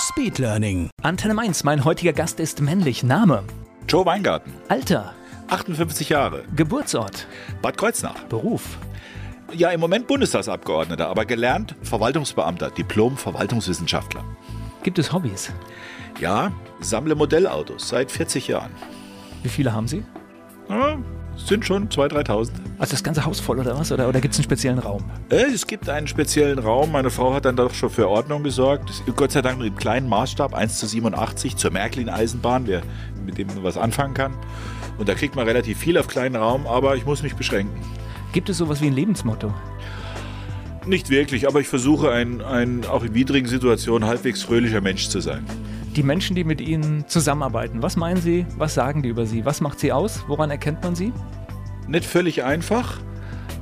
Speedlearning. Antenne Mainz, mein heutiger Gast ist männlich. Name, Joe Weingarten, Alter, 58 Jahre, Geburtsort, Bad Kreuznach. Beruf. Ja, im Moment Bundestagsabgeordneter, aber gelernt Verwaltungsbeamter, Diplom-Verwaltungswissenschaftler. Gibt es Hobbys? Ja, sammle Modellautos seit 40 Jahren. Wie viele haben Sie? Ja, sind schon 2.000, 3.000. Also das ganze Haus voll oder was? Oder, oder gibt es einen speziellen Raum? Äh, Es gibt einen speziellen Raum. Meine Frau hat dann doch schon für Ordnung gesorgt. Gott sei Dank nur im kleinen Maßstab, 1 zu 87, zur Märklin-Eisenbahn, wer mit dem was anfangen kann. Und da kriegt man relativ viel auf kleinen Raum, aber ich muss mich beschränken. Gibt es sowas wie ein Lebensmotto? Nicht wirklich, aber ich versuche ein, ein auch in widrigen Situationen halbwegs fröhlicher Mensch zu sein. Die Menschen, die mit Ihnen zusammenarbeiten, was meinen Sie? Was sagen die über Sie? Was macht Sie aus? Woran erkennt man Sie? Nicht völlig einfach,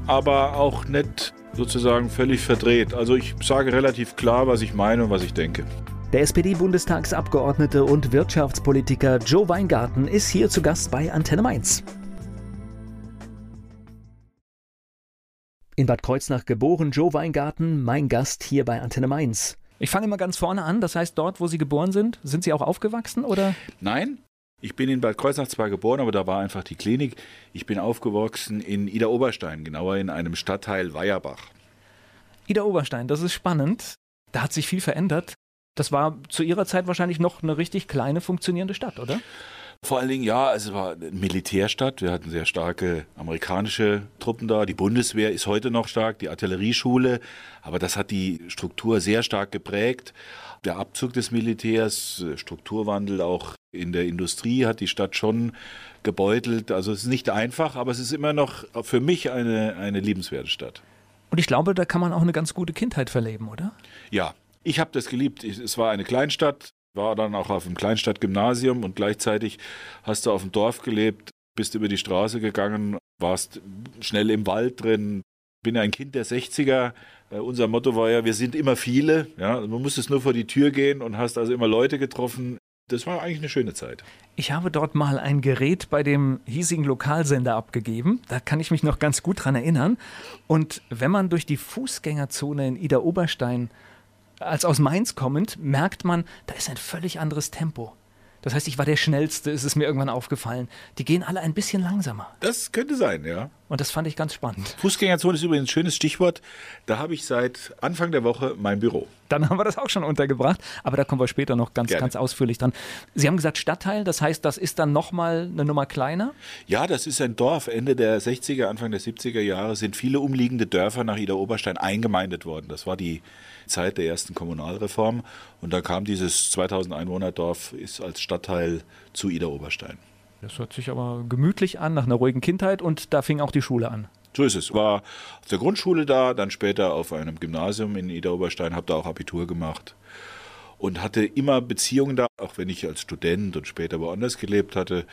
aber auch nicht sozusagen völlig verdreht. Also ich sage relativ klar, was ich meine und was ich denke. Der SPD-Bundestagsabgeordnete und Wirtschaftspolitiker Joe Weingarten ist hier zu Gast bei Antenne Mainz. In Bad Kreuznach geboren, Joe Weingarten, mein Gast hier bei Antenne Mainz. Ich fange immer ganz vorne an, das heißt dort, wo Sie geboren sind, sind Sie auch aufgewachsen oder? Nein, ich bin in Bad Kreuznach zwar geboren, aber da war einfach die Klinik. Ich bin aufgewachsen in Ida Oberstein, genauer in einem Stadtteil Weierbach. Ida Oberstein, das ist spannend. Da hat sich viel verändert. Das war zu Ihrer Zeit wahrscheinlich noch eine richtig kleine funktionierende Stadt, oder? Vor allen Dingen, ja, es war eine Militärstadt. Wir hatten sehr starke amerikanische Truppen da. Die Bundeswehr ist heute noch stark, die Artillerieschule. Aber das hat die Struktur sehr stark geprägt. Der Abzug des Militärs, äh, Strukturwandel auch in der Industrie hat die Stadt schon gebeutelt. Also es ist nicht einfach, aber es ist immer noch für mich eine, eine liebenswerte Stadt. Und ich glaube, da kann man auch eine ganz gute Kindheit verleben, oder? Ja, ich habe das geliebt. Es war eine Kleinstadt, war dann auch auf dem Kleinstadtgymnasium und gleichzeitig hast du auf dem Dorf gelebt, bist über die Straße gegangen, warst schnell im Wald drin. Bin ein Kind der 60er. Äh, unser Motto war ja, wir sind immer viele. Ja, man musstest nur vor die Tür gehen und hast also immer Leute getroffen. Das war eigentlich eine schöne Zeit. Ich habe dort mal ein Gerät bei dem hiesigen Lokalsender abgegeben. Da kann ich mich noch ganz gut dran erinnern. Und wenn man durch die Fußgängerzone in Ida Oberstein als aus Mainz kommend, merkt man, da ist ein völlig anderes Tempo. Das heißt, ich war der Schnellste, ist es mir irgendwann aufgefallen. Die gehen alle ein bisschen langsamer. Das könnte sein, ja. Und das fand ich ganz spannend. Fußgängerzone ist übrigens ein schönes Stichwort. Da habe ich seit Anfang der Woche mein Büro. Dann haben wir das auch schon untergebracht, aber da kommen wir später noch ganz, Gerne. ganz ausführlich dran. Sie haben gesagt Stadtteil, das heißt, das ist dann nochmal eine Nummer kleiner? Ja, das ist ein Dorf. Ende der 60er, Anfang der 70er Jahre sind viele umliegende Dörfer nach Ida Oberstein eingemeindet worden. Das war die Zeit der ersten Kommunalreform. Und da kam dieses 2000 Einwohner Dorf ist als Stadtteil zu Ida Oberstein. Das hört sich aber gemütlich an, nach einer ruhigen Kindheit und da fing auch die Schule an. So ist es. War auf der Grundschule da, dann später auf einem Gymnasium in Ida Oberstein, habe da auch Abitur gemacht und hatte immer Beziehungen da, auch wenn ich als Student und später woanders gelebt hatte,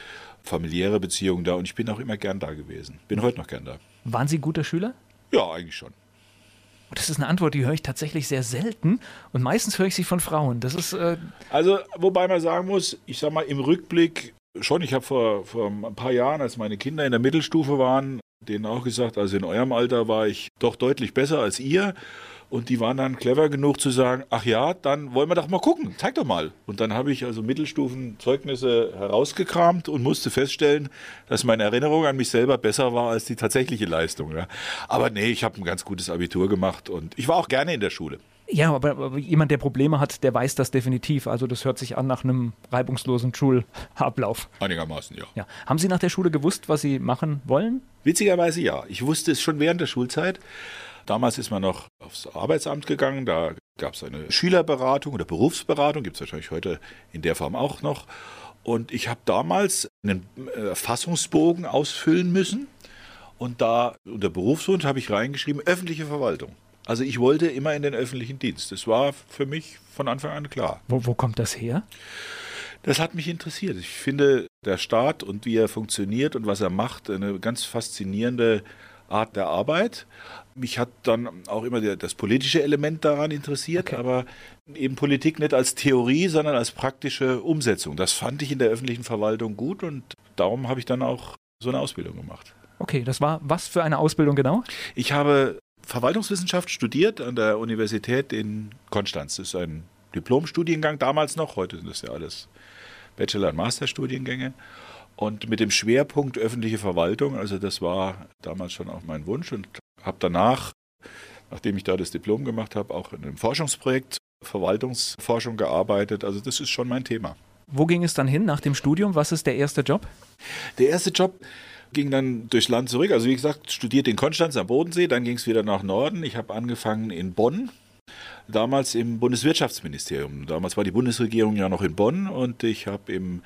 familiäre Beziehungen da und ich bin auch immer gern da gewesen. Bin heute noch gern da. Waren Sie guter Schüler? Ja, eigentlich schon. Das ist eine Antwort, die höre ich tatsächlich sehr selten und meistens höre ich sie von Frauen. Das ist, äh, Also, wobei man sagen muss, ich sag mal, im Rückblick schon, ich habe vor, vor ein paar Jahren, als meine Kinder in der Mittelstufe waren, denen auch gesagt, also in eurem Alter war ich doch deutlich besser als ihr. Und die waren dann clever genug zu sagen, ach ja, dann wollen wir doch mal gucken, zeig doch mal. Und dann habe ich also Mittelstufenzeugnisse herausgekramt und musste feststellen, dass meine Erinnerung an mich selber besser war als die tatsächliche Leistung. Ja. Aber nee, ich habe ein ganz gutes Abitur gemacht und ich war auch gerne in der Schule. ja, aber, aber jemand, der Probleme hat, der weiß das definitiv. Also das hört sich an nach einem reibungslosen Schulablauf. Einigermaßen, ja. Ja. Haben Sie nach der Schule gewusst, was Sie machen wollen? Witzigerweise ja. Ich wusste es schon während der Schulzeit. Damals ist man noch aufs Arbeitsamt gegangen, da gab es eine Schülerberatung oder Berufsberatung, gibt es wahrscheinlich heute in der Form auch noch. Und ich habe damals einen äh, Fassungsbogen ausfüllen müssen. Und da unter Berufswunsch habe ich reingeschrieben, öffentliche Verwaltung. Also ich wollte immer in den öffentlichen Dienst. Das war für mich von Anfang an klar. Wo, wo kommt das her? Das hat mich interessiert. Ich finde, der Staat und wie er funktioniert und was er macht, eine ganz faszinierende Art der Arbeit. Mich hat dann auch immer der, das politische Element daran interessiert, okay. aber eben Politik nicht als Theorie, sondern als praktische Umsetzung. Das fand ich in der öffentlichen Verwaltung gut und darum habe ich dann auch so eine Ausbildung gemacht. Okay, das war was für eine Ausbildung genau? Ich habe Verwaltungswissenschaft studiert an der Universität in Konstanz. Das ist ein Diplomstudiengang damals noch, heute sind das ja alles Bachelor- und Masterstudiengänge. Und mit dem Schwerpunkt öffentliche Verwaltung, also das war damals schon auch mein Wunsch und habe danach, nachdem ich da das Diplom gemacht habe, auch in einem Forschungsprojekt Verwaltungsforschung gearbeitet. Also das ist schon mein Thema. Wo ging es dann hin nach dem Studium? Was ist der erste Job? Der erste Job ging dann durchs Land zurück. Also wie gesagt, studiert in Konstanz am Bodensee, dann ging es wieder nach Norden. Ich habe angefangen in Bonn, damals im Bundeswirtschaftsministerium. Damals war die Bundesregierung ja noch in Bonn und ich habe im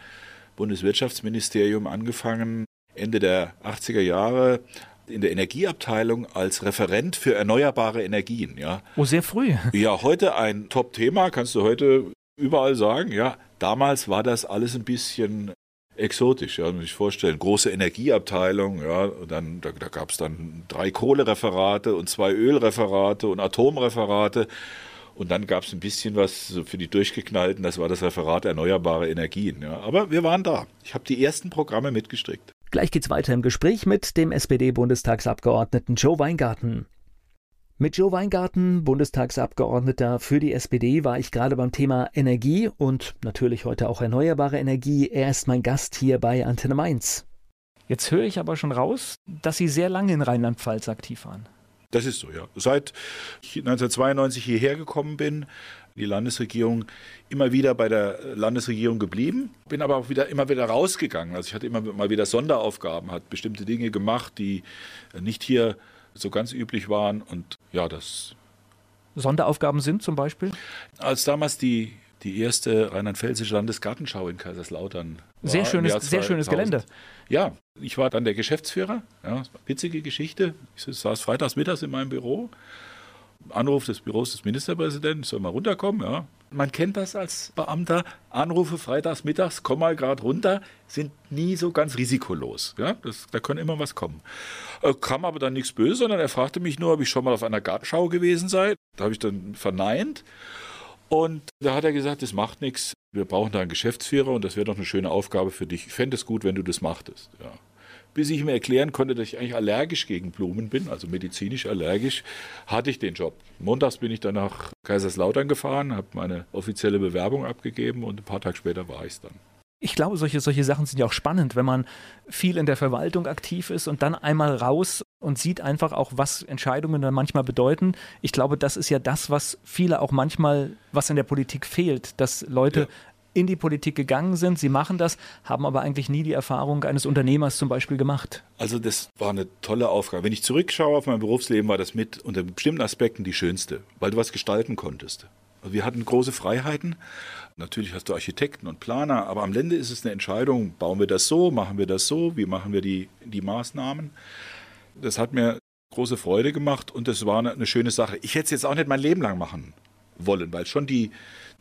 Bundeswirtschaftsministerium angefangen, Ende der 80er Jahre in der Energieabteilung als Referent für erneuerbare Energien. Ja. Oh, sehr früh. Ja, heute ein Top-Thema, kannst du heute überall sagen. Ja, damals war das alles ein bisschen exotisch, ja, muss ich vorstellen. Große Energieabteilung, ja, und dann, da, da gab es dann drei Kohlereferate und zwei Ölreferate und Atomreferate. Und dann gab es ein bisschen was für die Durchgeknallten, das war das Referat Erneuerbare Energien. Ja. Aber wir waren da. Ich habe die ersten Programme mitgestrickt. Gleich geht's weiter im Gespräch mit dem SPD-Bundestagsabgeordneten Joe Weingarten. Mit Joe Weingarten, Bundestagsabgeordneter für die SPD, war ich gerade beim Thema Energie und natürlich heute auch erneuerbare Energie. Er ist mein Gast hier bei Antenne Mainz. Jetzt höre ich aber schon raus, dass Sie sehr lange in Rheinland-Pfalz aktiv waren. Das ist so, ja. Seit ich 1992 hierher gekommen bin, die Landesregierung immer wieder bei der Landesregierung geblieben, bin aber auch wieder immer wieder rausgegangen. Also ich hatte immer mal wieder Sonderaufgaben, hat bestimmte Dinge gemacht, die nicht hier so ganz üblich waren und ja, das Sonderaufgaben sind zum Beispiel? Als damals die die erste rheinland-pfälzische Landesgartenschau in Kaiserslautern. Sehr schönes, sehr schönes Gelände. Ja, ich war dann der Geschäftsführer. Ja, witzige Geschichte. Ich saß freitags mittags in meinem Büro. Anruf des Büros des Ministerpräsidenten, soll mal runterkommen. Ja. Man kennt das als Beamter. Anrufe freitags mittags, komm mal gerade runter, sind nie so ganz risikolos. Ja. Das, da kann immer was kommen. Äh, kam aber dann nichts Böses, sondern er fragte mich nur, ob ich schon mal auf einer Gartenschau gewesen sei. Da habe ich dann verneint. Und da hat er gesagt, das macht nichts. Wir brauchen da einen Geschäftsführer und das wäre doch eine schöne Aufgabe für dich. Ich fände es gut, wenn du das machtest. Ja. Bis ich ihm erklären konnte, dass ich eigentlich allergisch gegen Blumen bin, also medizinisch allergisch, hatte ich den Job. Montags bin ich dann nach Kaiserslautern gefahren, habe meine offizielle Bewerbung abgegeben und ein paar Tage später war ich es dann ich glaube, solche, solche Sachen sind ja auch spannend, wenn man viel in der Verwaltung aktiv ist und dann einmal raus und sieht einfach auch, was Entscheidungen dann manchmal bedeuten. Ich glaube, das ist ja das, was viele auch manchmal, was in der Politik fehlt, dass Leute ja. in die Politik gegangen sind, sie machen das, haben aber eigentlich nie die Erfahrung eines Unternehmers zum Beispiel gemacht. Also das war eine tolle Aufgabe. Wenn ich zurückschaue auf mein Berufsleben, war das mit unter bestimmten Aspekten die schönste, weil du was gestalten konntest. Wir hatten große Freiheiten. Natürlich hast du Architekten und Planer, aber am Ende ist es eine Entscheidung, bauen wir das so, machen wir das so, wie machen wir die, die Maßnahmen. Das hat mir große Freude gemacht und das war eine, eine schöne Sache. Ich hätte es jetzt auch nicht mein Leben lang machen wollen, weil schon die,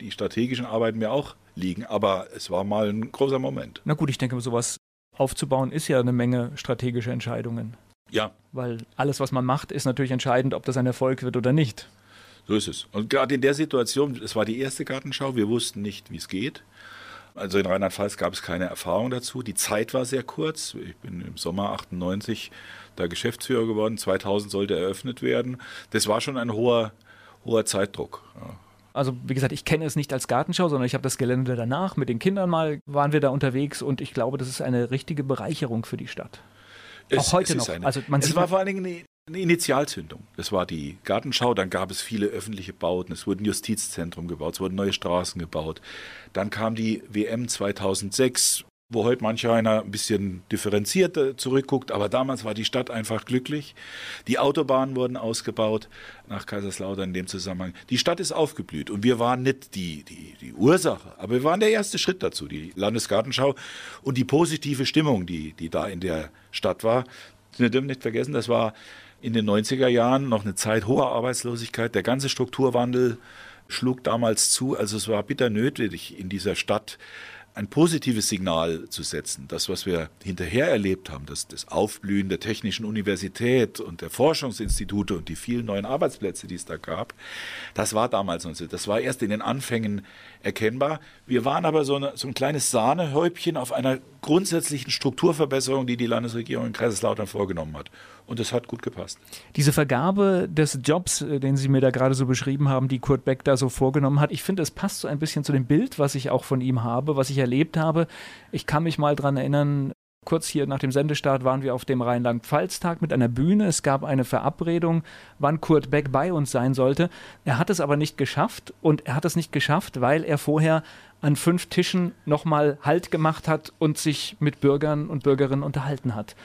die strategischen Arbeiten mir auch liegen, aber es war mal ein großer Moment. Na gut, ich denke, sowas aufzubauen ist ja eine Menge strategische Entscheidungen. Ja. Weil alles, was man macht, ist natürlich entscheidend, ob das ein Erfolg wird oder nicht. So ist es. Und gerade in der Situation, es war die erste Gartenschau, wir wussten nicht, wie es geht. Also in Rheinland-Pfalz gab es keine Erfahrung dazu. Die Zeit war sehr kurz. Ich bin im Sommer 98 da Geschäftsführer geworden. 2000 sollte eröffnet werden. Das war schon ein hoher, hoher Zeitdruck. Ja. Also wie gesagt, ich kenne es nicht als Gartenschau, sondern ich habe das Gelände danach. Mit den Kindern mal waren wir da unterwegs und ich glaube, das ist eine richtige Bereicherung für die Stadt. Es, Auch heute noch. Eine, also man es war vor allen Dingen eine Initialzündung. Das war die Gartenschau, dann gab es viele öffentliche Bauten, es wurde ein Justizzentrum gebaut, es wurden neue Straßen gebaut. Dann kam die WM 2006, wo heute mancher einer ein bisschen differenzierter zurückguckt, aber damals war die Stadt einfach glücklich. Die Autobahnen wurden ausgebaut nach Kaiserslautern in dem Zusammenhang. Die Stadt ist aufgeblüht und wir waren nicht die, die, die Ursache, aber wir waren der erste Schritt dazu, die Landesgartenschau und die positive Stimmung, die, die da in der Stadt war. Wir dürfen nicht vergessen, das war in den 90er Jahren noch eine Zeit hoher Arbeitslosigkeit. Der ganze Strukturwandel schlug damals zu. Also es war bitter nötig in dieser Stadt ein positives Signal zu setzen. Das, was wir hinterher erlebt haben, das, das Aufblühen der Technischen Universität und der Forschungsinstitute und die vielen neuen Arbeitsplätze, die es da gab, das war damals so. Das war erst in den Anfängen erkennbar. Wir waren aber so, eine, so ein kleines Sahnehäubchen auf einer grundsätzlichen Strukturverbesserung, die die Landesregierung in Kaiserslautern vorgenommen hat. Und das hat gut gepasst. Diese Vergabe des Jobs, äh, den Sie mir da gerade so beschrieben haben, die Kurt Beck da so vorgenommen hat, ich finde, es passt so ein bisschen zu dem Bild, was ich auch von ihm habe, was ich erlebt habe. Ich kann mich mal daran erinnern, kurz hier nach dem Sendestart waren wir auf dem Rheinland-Pfalz-Tag mit einer Bühne. Es gab eine Verabredung, wann Kurt Beck bei uns sein sollte. Er hat es aber nicht geschafft und er hat es nicht geschafft, weil er vorher an fünf Tischen nochmal Halt gemacht hat und sich mit Bürgern und Bürgerinnen unterhalten hat.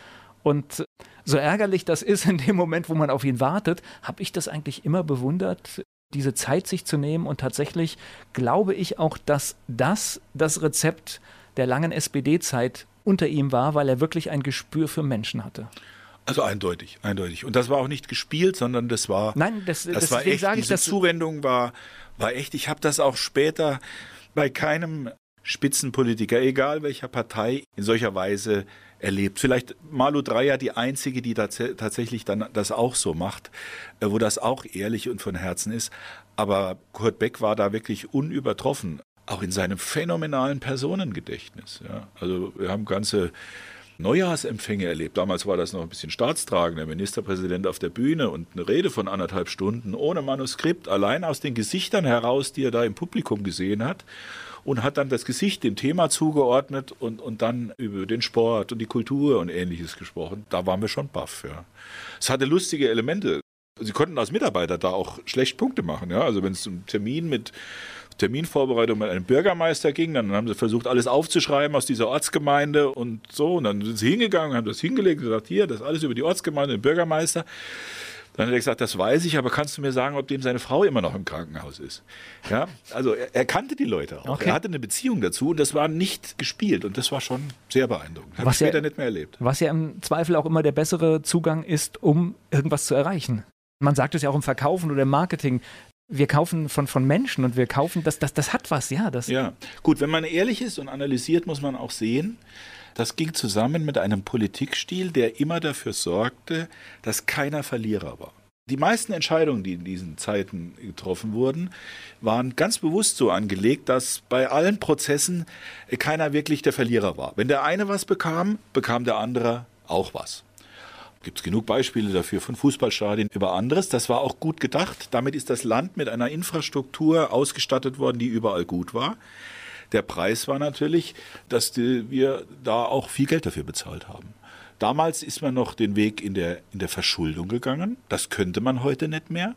Und so ärgerlich das ist in dem Moment, wo man auf ihn wartet, habe ich das eigentlich immer bewundert, diese Zeit sich zu nehmen. Und tatsächlich glaube ich auch, dass das das Rezept der langen SPD-Zeit unter ihm war, weil er wirklich ein Gespür für Menschen hatte. Also eindeutig, eindeutig. Und das war auch nicht gespielt, sondern das war. Nein, das, das war echt. Sage ich, diese Zuwendung war, war echt. Ich habe das auch später bei keinem Spitzenpolitiker, egal welcher Partei, in solcher Weise erlebt. Vielleicht Malu Dreyer die einzige, die tats tatsächlich dann das auch so macht, äh, wo das auch ehrlich und von Herzen ist. Aber Kurt Beck war da wirklich unübertroffen, auch in seinem phänomenalen Personengedächtnis. Ja. Also wir haben ganze Neujahrsempfänge erlebt. Damals war das noch ein bisschen staatstragend, der Ministerpräsident auf der Bühne und eine Rede von anderthalb Stunden ohne Manuskript, allein aus den Gesichtern heraus, die er da im Publikum gesehen hat und hat dann das Gesicht dem Thema zugeordnet und, und dann über den Sport und die Kultur und ähnliches gesprochen. Da waren wir schon baff, ja. Es hatte lustige Elemente. Sie konnten als Mitarbeiter da auch schlecht Punkte machen, ja. Also wenn es um Termin mit Terminvorbereitung mit einem Bürgermeister ging, dann haben sie versucht, alles aufzuschreiben aus dieser Ortsgemeinde und so. Und dann sind sie hingegangen, haben das hingelegt und gesagt, hier, das ist alles über die Ortsgemeinde, den Bürgermeister. Dann hat er gesagt, das weiß ich, aber kannst du mir sagen, ob dem seine Frau immer noch im Krankenhaus ist? Ja, also er, er kannte die Leute auch. Okay. Er hatte eine Beziehung dazu und das war nicht gespielt und das war schon sehr beeindruckend. Habe ich später ja, nicht mehr erlebt. Was ja im Zweifel auch immer der bessere Zugang ist, um irgendwas zu erreichen. Man sagt es ja auch im Verkaufen oder im Marketing. Wir kaufen von, von Menschen und wir kaufen, das, das, das hat was, ja. Das ja, gut, wenn man ehrlich ist und analysiert, muss man auch sehen, das ging zusammen mit einem Politikstil, der immer dafür sorgte, dass keiner Verlierer war. Die meisten Entscheidungen, die in diesen Zeiten getroffen wurden, waren ganz bewusst so angelegt, dass bei allen Prozessen keiner wirklich der Verlierer war. Wenn der eine was bekam, bekam der andere auch was. Gibt es genug Beispiele dafür von Fußballstadien über anderes. Das war auch gut gedacht. Damit ist das Land mit einer Infrastruktur ausgestattet worden, die überall gut war. Der Preis war natürlich, dass die, wir da auch viel Geld dafür bezahlt haben. Damals ist man noch den Weg in der, in der Verschuldung gegangen. Das könnte man heute nicht mehr.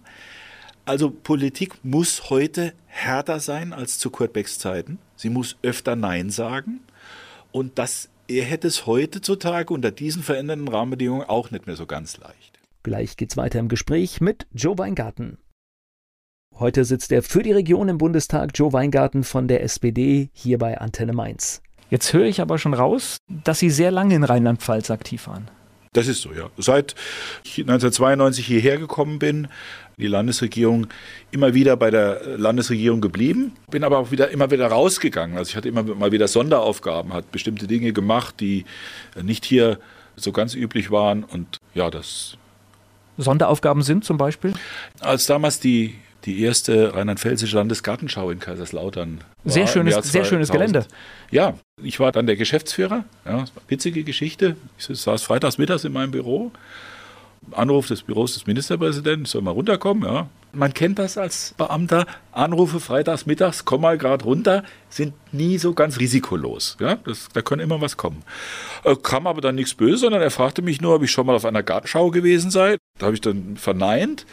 Also Politik muss heute härter sein als zu Kurt Becks Zeiten. Sie muss öfter Nein sagen. Und das, er hätte es heutzutage unter diesen veränderten Rahmenbedingungen auch nicht mehr so ganz leicht. Gleich geht's weiter im Gespräch mit Joe Weingarten. Heute sitzt er für die Region im Bundestag, Joe Weingarten von der SPD, hier bei Antenne Mainz. Jetzt höre ich aber schon raus, dass Sie sehr lange in Rheinland-Pfalz aktiv waren. Das ist so, ja. Seit ich 1992 hierher gekommen bin, die Landesregierung immer wieder bei der Landesregierung geblieben, bin aber auch wieder immer wieder rausgegangen. Also ich hatte immer mal wieder Sonderaufgaben, hat bestimmte Dinge gemacht, die nicht hier so ganz üblich waren und ja, das Sonderaufgaben sind zum Beispiel? Als damals die die erste rheinland-pfälzische Landesgartenschau in Kaiserslautern. Sehr schönes, sehr schönes Gelände. Ja, ich war dann der Geschäftsführer. Ja, witzige Geschichte. Ich saß freitags mittags in meinem Büro. Anruf des Büros des Ministerpräsidenten, soll mal runterkommen, ja. Man kennt das als Beamter. Anrufe freitags mittags, komm mal gerade runter, sind nie so ganz risikolos. Ja, das, da kann immer was kommen. Äh, kam aber dann nichts Böses, sondern er fragte mich nur, ob ich schon mal auf einer Gartenschau gewesen sei. Da habe ich dann verneint.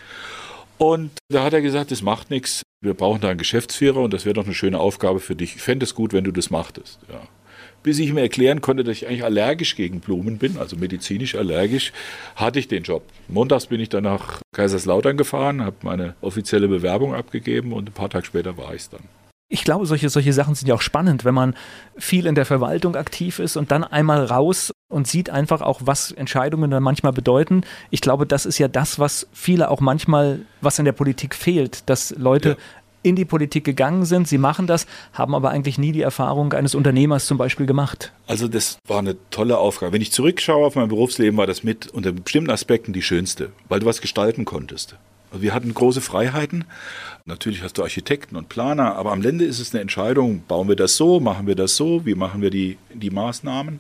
Und da hat er gesagt, das macht nichts. Wir brauchen da einen Geschäftsführer und das wäre doch eine schöne Aufgabe für dich. Ich fände es gut, wenn du das machtest. Ja. Bis ich mir erklären konnte, dass ich eigentlich allergisch gegen Blumen bin, also medizinisch allergisch, hatte ich den Job. Montags bin ich dann nach Kaiserslautern gefahren, habe meine offizielle Bewerbung abgegeben und ein paar Tage später war ich es dann. ich glaube, solche, solche Sachen sind ja auch spannend, wenn man viel in der Verwaltung aktiv ist und dann einmal raus und sieht einfach auch, was Entscheidungen dann manchmal bedeuten. Ich glaube, das ist ja das, was viele auch manchmal, was in der Politik fehlt, dass Leute ja. In die Politik gegangen sind, sie machen das, haben aber eigentlich nie die Erfahrung eines Unternehmers zum Beispiel gemacht. Also das war eine tolle Aufgabe. Wenn ich zurückschaue auf mein Berufsleben, war das mit unter bestimmten Aspekten die schönste, weil du was gestalten konntest. Also wir hatten große Freiheiten. Natürlich hast du Architekten und Planer, aber am Ende ist es eine Entscheidung, bauen wir das so, machen wir das so, wie machen wir die, die Maßnahmen.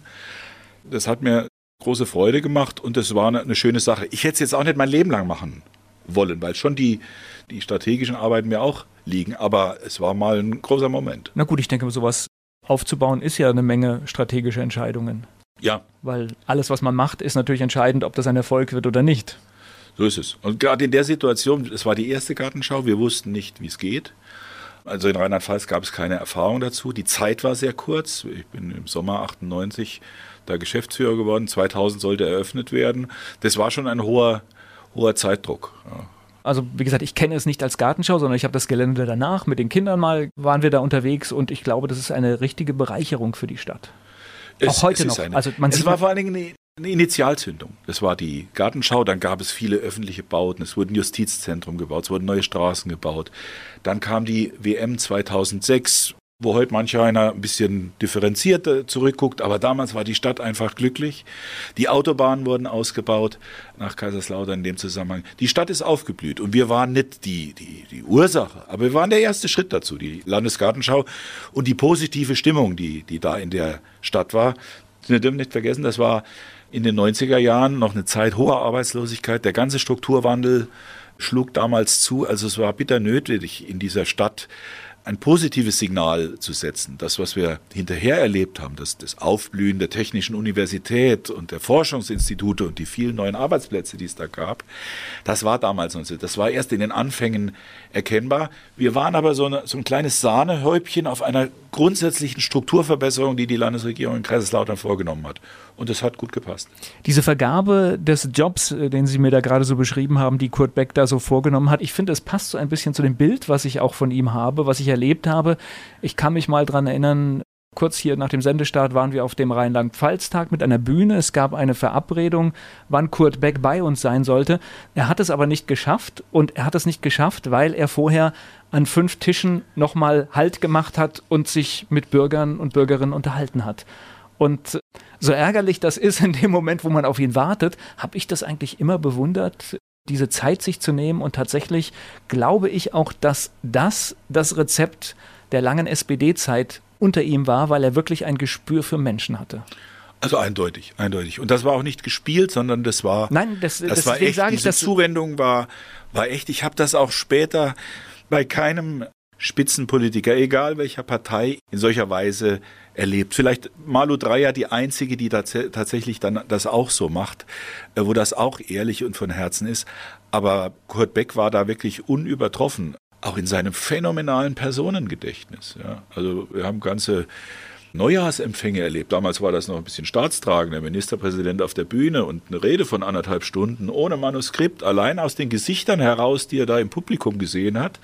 Das hat mir große Freude gemacht und das war eine, eine schöne Sache. Ich hätte es jetzt auch nicht mein Leben lang machen wollen, weil schon die, die strategischen Arbeiten mir auch liegen, aber es war mal ein großer Moment. Na gut, ich denke, sowas aufzubauen ist ja eine Menge strategische Entscheidungen. Ja. Weil alles, was man macht, ist natürlich entscheidend, ob das ein Erfolg wird oder nicht. So ist es. Und gerade in der Situation, es war die erste Gartenschau, wir wussten nicht, wie es geht. Also in Rheinland-Pfalz gab es keine Erfahrung dazu. Die Zeit war sehr kurz. Ich bin im Sommer 98 da Geschäftsführer geworden. 2000 sollte eröffnet werden. Das war schon ein hoher, hoher Zeitdruck. Ja. Also wie gesagt, ich kenne es nicht als Gartenschau, sondern ich habe das Gelände danach. Mit den Kindern mal waren wir da unterwegs und ich glaube, das ist eine richtige Bereicherung für die Stadt. Es, Auch heute noch. Eine, also man es war vor allen Dingen eine, eine Initialzündung. Das war die Gartenschau, dann gab es viele öffentliche Bauten, es wurde ein Justizzentrum gebaut, es wurden neue Straßen gebaut. Dann kam die WM 2006, wo heute manch einer ein bisschen differenzierter zurückguckt, aber damals war die Stadt einfach glücklich. Die Autobahnen wurden ausgebaut nach Kaiserslautern in dem Zusammenhang. Die Stadt ist aufgeblüht und wir waren nicht die, die, die Ursache, aber wir waren der erste Schritt dazu, die Landesgartenschau und die positive Stimmung, die, die da in der Stadt war. Wir dürfen nicht vergessen, das war in den 90er Jahren noch eine Zeit hoher Arbeitslosigkeit. Der ganze Strukturwandel schlug damals zu. Also es war bitter nötig, in dieser Stadt ein positives Signal zu setzen. Das, was wir hinterher erlebt haben, das, das Aufblühen der Technischen Universität und der Forschungsinstitute und die vielen neuen Arbeitsplätze, die es da gab, das war damals noch so. Das war erst in den Anfängen erkennbar. Wir waren aber so, eine, so ein kleines Sahnehäubchen auf einer grundsätzlichen Strukturverbesserung, die die Landesregierung in Kaiserslautern vorgenommen hat. Und das hat gut gepasst. Diese Vergabe des Jobs, äh, den Sie mir da gerade so beschrieben haben, die Kurt Beck da so vorgenommen hat, ich finde, es passt so ein bisschen zu dem Bild, was ich auch von ihm habe, was ich erlebt habe. Ich kann mich mal daran erinnern, Kurz hier nach dem Sendestart waren wir auf dem Rheinland-Pfalz-Tag mit einer Bühne. Es gab eine Verabredung, wann Kurt Beck bei uns sein sollte. Er hat es aber nicht geschafft und er hat es nicht geschafft, weil er vorher an fünf Tischen nochmal Halt gemacht hat und sich mit Bürgern und Bürgerinnen unterhalten hat. Und so ärgerlich das ist in dem Moment, wo man auf ihn wartet, habe ich das eigentlich immer bewundert, diese Zeit sich zu nehmen. Und tatsächlich glaube ich auch, dass das das Rezept der langen SPD-Zeit unter ihm war, weil er wirklich ein Gespür für Menschen hatte. Also eindeutig, eindeutig. Und das war auch nicht gespielt, sondern das war. Nein, das, das, das war echt. Sage diese Zuwendung war, war echt. Ich habe das auch später bei keinem Spitzenpolitiker, egal welcher Partei, in solcher Weise erlebt. Vielleicht Malu Dreyer die einzige, die tats tatsächlich dann das auch so macht, äh, wo das auch ehrlich und von Herzen ist. Aber Kurt Beck war da wirklich unübertroffen auch in seinem phänomenalen Personengedächtnis. Ja. Also wir haben ganze Neujahrsempfänge erlebt. Damals war das noch ein bisschen staatstragend, der Ministerpräsident auf der Bühne und eine Rede von anderthalb Stunden ohne Manuskript, allein aus den Gesichtern heraus, die er da im Publikum gesehen hat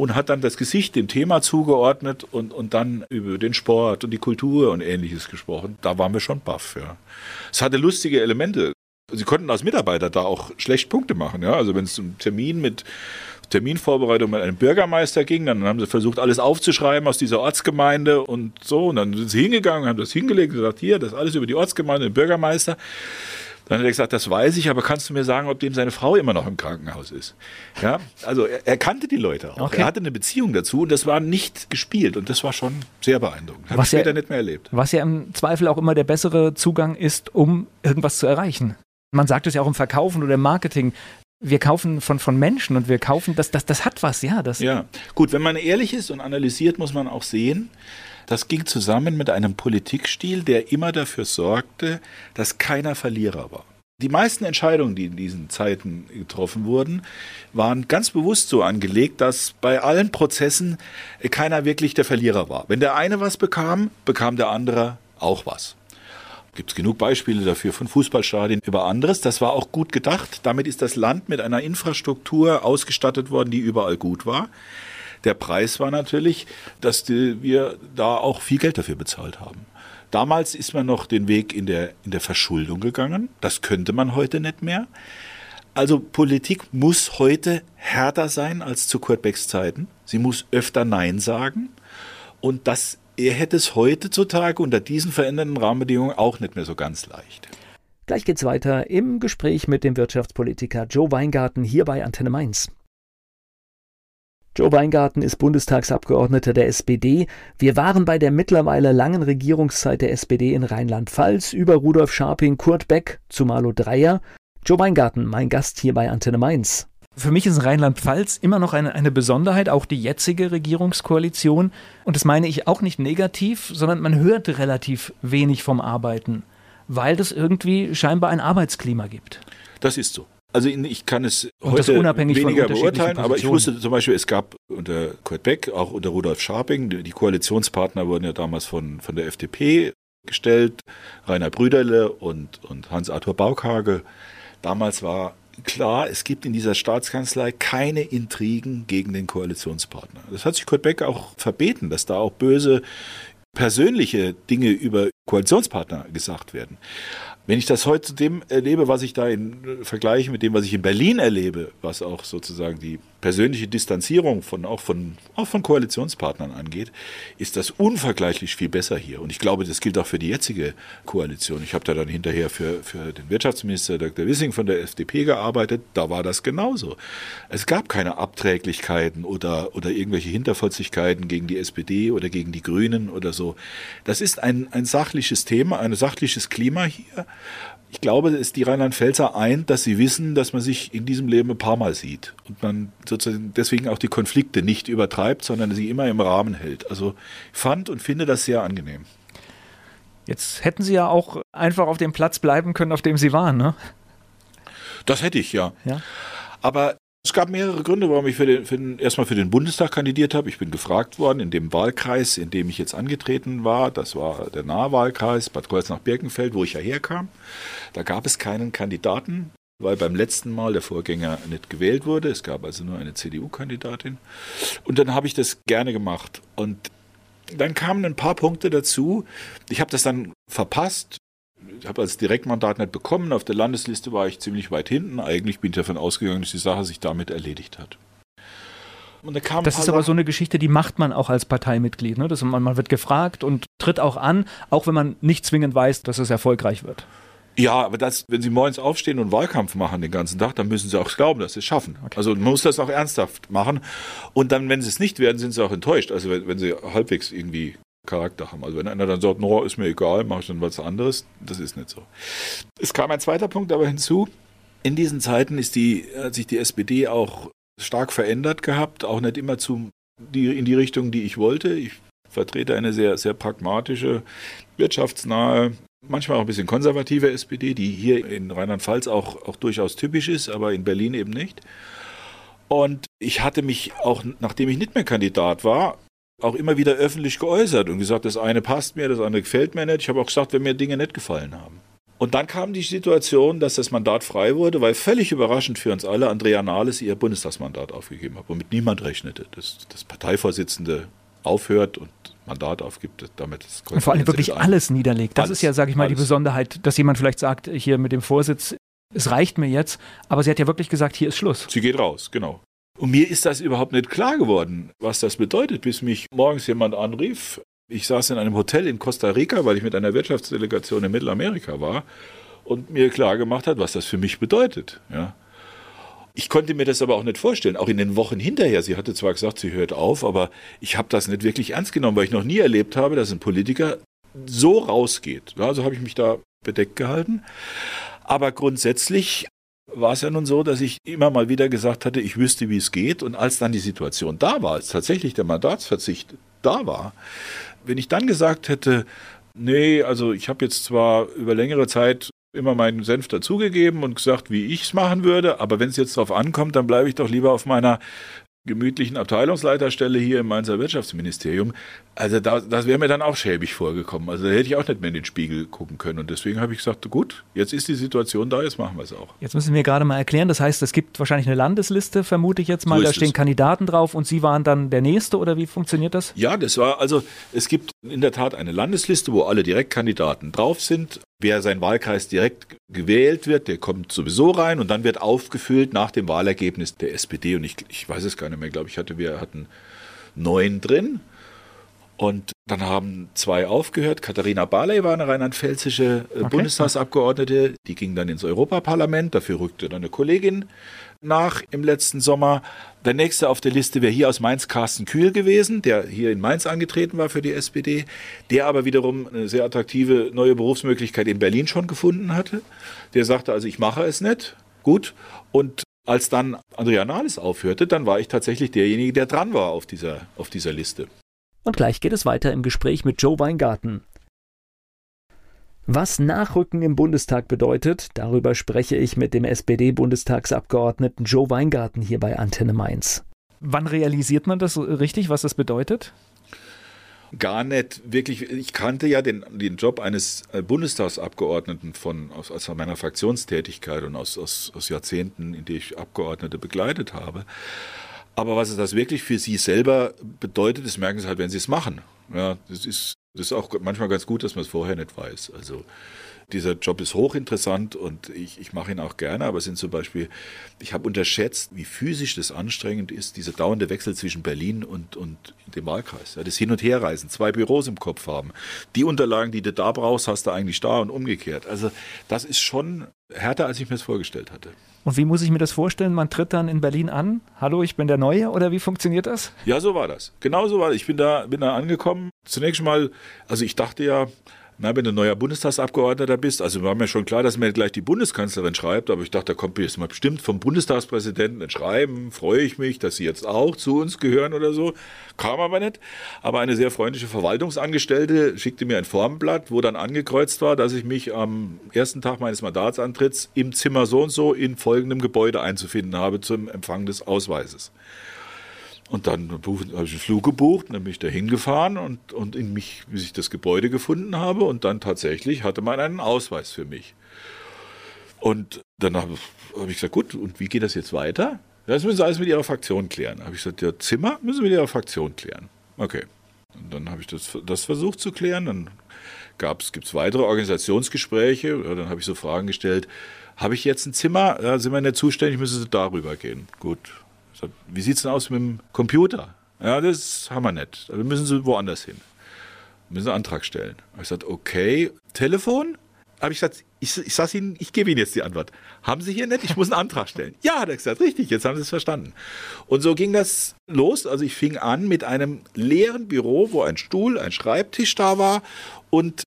und hat dann das Gesicht dem Thema zugeordnet und, und dann über den Sport und die Kultur und ähnliches gesprochen. Da waren wir schon baff. Ja. Es hatte lustige Elemente. Sie konnten als Mitarbeiter da auch schlecht Punkte machen. Ja. Also wenn es zum Termin mit Terminvorbereitung mit einem Bürgermeister ging. Dann haben sie versucht, alles aufzuschreiben aus dieser Ortsgemeinde und so. Und dann sind sie hingegangen, haben das hingelegt und gesagt, hier, das ist alles über die Ortsgemeinde, den Bürgermeister. Dann hat er gesagt, das weiß ich, aber kannst du mir sagen, ob dem seine Frau immer noch im Krankenhaus ist? Ja, also er, er kannte die Leute auch. Okay. Er hatte eine Beziehung dazu und das war nicht gespielt und das war schon sehr beeindruckend. Habe ich später ja, nicht mehr erlebt. Was ja im Zweifel auch immer der bessere Zugang ist, um irgendwas zu erreichen. Man sagt es ja auch im Verkaufen oder im Marketing wir kaufen von, von Menschen und wir kaufen, das, das, das hat was, ja. Das ja, gut, wenn man ehrlich ist und analysiert, muss man auch sehen, das ging zusammen mit einem Politikstil, der immer dafür sorgte, dass keiner Verlierer war. Die meisten Entscheidungen, die in diesen Zeiten getroffen wurden, waren ganz bewusst so angelegt, dass bei allen Prozessen keiner wirklich der Verlierer war. Wenn der eine was bekam, bekam der andere auch was. Gibt es genug Beispiele dafür von Fußballstadien über anderes. Das war auch gut gedacht. Damit ist das Land mit einer Infrastruktur ausgestattet worden, die überall gut war. Der Preis war natürlich, dass wir da auch viel Geld dafür bezahlt haben. Damals ist man noch den Weg in der, in der Verschuldung gegangen. Das könnte man heute nicht mehr. Also Politik muss heute härter sein als zu Kurt Becks Zeiten. Sie muss öfter Nein sagen. Und das, er hätte es heutzutage unter diesen veränderten Rahmenbedingungen auch nicht mehr so ganz leicht. Gleich geht's weiter im Gespräch mit dem Wirtschaftspolitiker Joe Weingarten hier bei Antenne Mainz. Joe Weingarten ist Bundestagsabgeordneter der SPD. Wir waren bei der mittlerweile langen Regierungszeit der SPD in Rheinland-Pfalz über Rudolf Scharping, Kurt Beck zu Malo Dreyer. Joe Weingarten, mein Gast hier bei Antenne Mainz. Für mich ist Rheinland-Pfalz immer noch eine, eine Besonderheit, auch die jetzige Regierungskoalition. Und das meine ich auch nicht negativ, sondern man hört relativ wenig vom Arbeiten, weil das irgendwie scheinbar ein Arbeitsklima gibt. Das ist so. Also ich kann es heute weniger beurteilen, aber ich wusste zum Beispiel, es gab unter Kurt Beck, auch unter Rudolf Scharping, die Koalitionspartner wurden ja damals von, von der FDP gestellt, Rainer Brüderle und, und Hans-Arthur Baukage. Damals war klar, es gibt in dieser Staatskanzlei keine Intrigen gegen den Koalitionspartner. Das hat sich Kurt Beck auch verbeten, dass da auch böse persönliche Dinge über Koalitionspartner gesagt werden. Wenn ich das heute zu dem erlebe, was ich da in Vergleich mit dem, was ich in Berlin erlebe, was auch sozusagen die persönliche Distanzierung von auch von auch von Koalitionspartnern angeht, ist das unvergleichlich viel besser hier. Und ich glaube, das gilt auch für die jetzige Koalition. Ich habe da dann hinterher für, für den Wirtschaftsminister Dr. Wissing von der FDP gearbeitet. Da war das genauso. Es gab keine Abträglichkeiten oder, oder irgendwelche Hinterfotzigkeiten gegen die SPD oder gegen die Grünen oder so. Das ist ein, ein sachliches Thema, ein sachliches Klima hier ich glaube, es die Rheinland-Pfälzer eint, dass sie wissen, dass man sich in diesem Leben ein paar Mal sieht und man sozusagen deswegen auch die Konflikte nicht übertreibt, sondern sie immer im Rahmen hält. Also fand und finde das sehr angenehm. Jetzt hätten Sie ja auch einfach auf dem Platz bleiben können, auf dem Sie waren, ne? Das hätte ich, ja. ja. Aber es gab mehrere Gründe, warum ich für den, für den, erstmal für den Bundestag kandidiert habe. Ich bin gefragt worden in dem Wahlkreis, in dem ich jetzt angetreten war. Das war der Nahwahlkreis Bad Kreuznach-Birkenfeld, wo ich ja herkam. Da gab es keinen Kandidaten, weil beim letzten Mal der Vorgänger nicht gewählt wurde. Es gab also nur eine CDU-Kandidatin. Und dann habe ich das gerne gemacht. Und dann kamen ein paar Punkte dazu. Ich habe das dann verpasst, habe als Direktmandat nicht bekommen. Auf der Landesliste war ich ziemlich weit hinten. Eigentlich bin ich davon ausgegangen, dass die Sache sich damit erledigt hat. Da das ist aber so eine Geschichte, die macht man auch als Parteimitglied. Ne? Das, man, man wird gefragt und tritt auch an, auch wenn man nicht zwingend weiß, dass es erfolgreich wird. Ja, aber das, wenn Sie morgens aufstehen und Wahlkampf machen den ganzen Tag, dann müssen Sie auch glauben, dass Sie es schaffen. Okay. Also man muss das auch ernsthaft machen. Und dann, wenn Sie es nicht werden, sind Sie auch enttäuscht. Also wenn, wenn Sie halbwegs irgendwie Charakter haben. Also wenn einer dann sagt, no, ist mir egal, mache ich dann was anderes, das ist nicht so. Es kam ein zweiter Punkt aber hinzu. In diesen Zeiten ist die, hat sich die SPD auch stark verändert gehabt, auch nicht immer zum, die, in die Richtung, die ich wollte. Ich vertrete eine sehr, sehr pragmatische, wirtschaftsnahe, manchmal auch ein bisschen konservative SPD, die hier in Rheinland-Pfalz auch, auch durchaus typisch ist, aber in Berlin eben nicht. Und ich hatte mich auch, nachdem ich nicht mehr Kandidat war, auch immer wieder öffentlich geäußert und gesagt, das eine passt mir, das andere gefällt mir nicht. Ich habe auch gesagt, wenn mir Dinge nicht gefallen haben. Und dann kam die Situation, dass das Mandat frei wurde, weil völlig überraschend für uns alle Andrea Nahles ihr Bundestagsmandat aufgegeben hat, womit niemand rechnete, dass das Parteivorsitzende aufhört und Mandat aufgibt, damit es Und vor allem wirklich alles niederlegt. Das alles, ist ja, sage ich mal, alles. die Besonderheit, dass jemand vielleicht sagt, hier mit dem Vorsitz, es reicht mir jetzt, aber sie hat ja wirklich gesagt, hier ist Schluss. Sie geht raus, genau. Und mir ist das überhaupt nicht klar geworden, was das bedeutet, bis mich morgens jemand anrief. Ich saß in einem Hotel in Costa Rica, weil ich mit einer Wirtschaftsdelegation in Mittelamerika war und mir klar gemacht hat, was das für mich bedeutet. Ja. Ich konnte mir das aber auch nicht vorstellen, auch in den Wochen hinterher. Sie hatte zwar gesagt, sie hört auf, aber ich habe das nicht wirklich ernst genommen, weil ich noch nie erlebt habe, dass ein Politiker so rausgeht. Also habe ich mich da bedeckt gehalten. Aber grundsätzlich war es ja nun so, dass ich immer mal wieder gesagt hatte, ich wüsste, wie es geht. Und als dann die Situation da war, als tatsächlich der Mandatsverzicht da war, wenn ich dann gesagt hätte, nee, also ich habe jetzt zwar über längere Zeit immer meinen Senf dazugegeben und gesagt, wie ich es machen würde, aber wenn es jetzt darauf ankommt, dann bleibe ich doch lieber auf meiner gemütlichen Abteilungsleiterstelle hier im Mainzer Wirtschaftsministerium. Also da, das wäre mir dann auch schäbig vorgekommen. Also da hätte ich auch nicht mehr in den Spiegel gucken können. Und deswegen habe ich gesagt, gut, jetzt ist die Situation da, jetzt machen wir es auch. Jetzt müssen wir gerade mal erklären, das heißt, es gibt wahrscheinlich eine Landesliste, vermute ich jetzt mal, so da stehen es. Kandidaten drauf und Sie waren dann der Nächste oder wie funktioniert das? Ja, das war, also es gibt in der Tat eine Landesliste, wo alle Direktkandidaten drauf sind. Wer sein Wahlkreis direkt gewählt wird, der kommt sowieso rein und dann wird aufgefüllt nach dem Wahlergebnis der SPD. Und ich, ich weiß es gar nicht mehr, glaube ich, hatte, wir hatten neun drin. Und dann haben zwei aufgehört. Katharina Barley war eine rheinland-pfälzische äh, okay. Bundestagsabgeordnete. Die ging dann ins Europaparlament. Dafür rückte dann eine Kollegin nach im letzten Sommer. Der nächste auf der Liste wäre hier aus Mainz Carsten Kühl gewesen, der hier in Mainz angetreten war für die SPD, der aber wiederum eine sehr attraktive neue Berufsmöglichkeit in Berlin schon gefunden hatte. Der sagte also, ich mache es nicht. Gut. Und als dann Andrea Nahles aufhörte, dann war ich tatsächlich derjenige, der dran war auf dieser, auf dieser Liste. Und gleich geht es weiter im Gespräch mit Joe Weingarten. Was Nachrücken im Bundestag bedeutet, darüber spreche ich mit dem SPD-Bundestagsabgeordneten Joe Weingarten hier bei Antenne Mainz. Wann realisiert man das richtig, was das bedeutet? Gar nicht wirklich. Ich kannte ja den, den Job eines äh, Bundestagsabgeordneten von, aus, aus meiner Fraktionstätigkeit und aus, aus, aus Jahrzehnten, in denen ich Abgeordnete begleitet habe. Aber was es das wirklich für Sie selber bedeutet, das merken Sie halt, wenn Sie es machen. Ja, das ist das ist auch manchmal ganz gut, dass man es vorher nicht weiß. Also dieser Job ist hochinteressant und ich, ich mache ihn auch gerne, aber es sind zum Beispiel, ich habe unterschätzt, wie physisch das anstrengend ist, dieser dauernde Wechsel zwischen Berlin und, und dem Wahlkreis. Ja, das Hin- und Herreisen, zwei Büros im Kopf haben. Die Unterlagen, die du da brauchst, hast du eigentlich da und umgekehrt. Also das ist schon härter, als ich mir das vorgestellt hatte. Und wie muss ich mir das vorstellen? Man tritt dann in Berlin an. Hallo, ich bin der Neue oder wie funktioniert das? Ja, so war das. Genau so war das. Ich bin da, bin da angekommen. Zunächst mal, also ich dachte ja, na, wenn du neuer Bundestagsabgeordneter bist, also war mir schon klar, dass mir gleich die Bundeskanzlerin schreibt, aber ich dachte, da kommt jetzt mal bestimmt vom Bundestagspräsidenten ein Schreiben, freue ich mich, dass Sie jetzt auch zu uns gehören oder so. Kam aber nicht. Aber eine sehr freundliche Verwaltungsangestellte schickte mir ein Formblatt, wo dann angekreuzt war, dass ich mich am ersten Tag meines Mandatsantritts im Zimmer so und so in folgendem Gebäude einzufinden habe zum Empfang des Ausweises. Und dann habe ich einen Flug gebucht, dann bin ich da hingefahren und, und in mich, bis ich das Gebäude gefunden habe. Und dann tatsächlich hatte man einen Ausweis für mich. Und dann habe hab ich gesagt, gut, und wie geht das jetzt weiter? Das müssen Sie alles mit Ihrer Fraktion klären. Da habe ich gesagt, ja, Zimmer müssen Sie mit Ihrer Fraktion klären. Okay. Und dann habe ich das, das versucht zu klären. Dann gibt es weitere Organisationsgespräche. Ja, dann habe ich so Fragen gestellt. Habe ich jetzt ein Zimmer? Ja, sind wir nicht zuständig? Müssen Sie darüber gehen? Gut, Sag, wie sieht es denn aus mit dem Computer? Ja, das haben wir nicht. Wir müssen Sie woanders hin. Wir müssen einen Antrag stellen. Ich gesagt, okay, Telefon? Habe ich gesagt, ich, ich sage Ihnen, ich gebe Ihnen jetzt die Antwort. Haben Sie hier nicht? Ich muss einen Antrag stellen. ja, hat er gesagt, richtig, jetzt haben Sie es verstanden. Und so ging das los. Also ich fing an mit einem leeren Büro, wo ein Stuhl, ein Schreibtisch da war und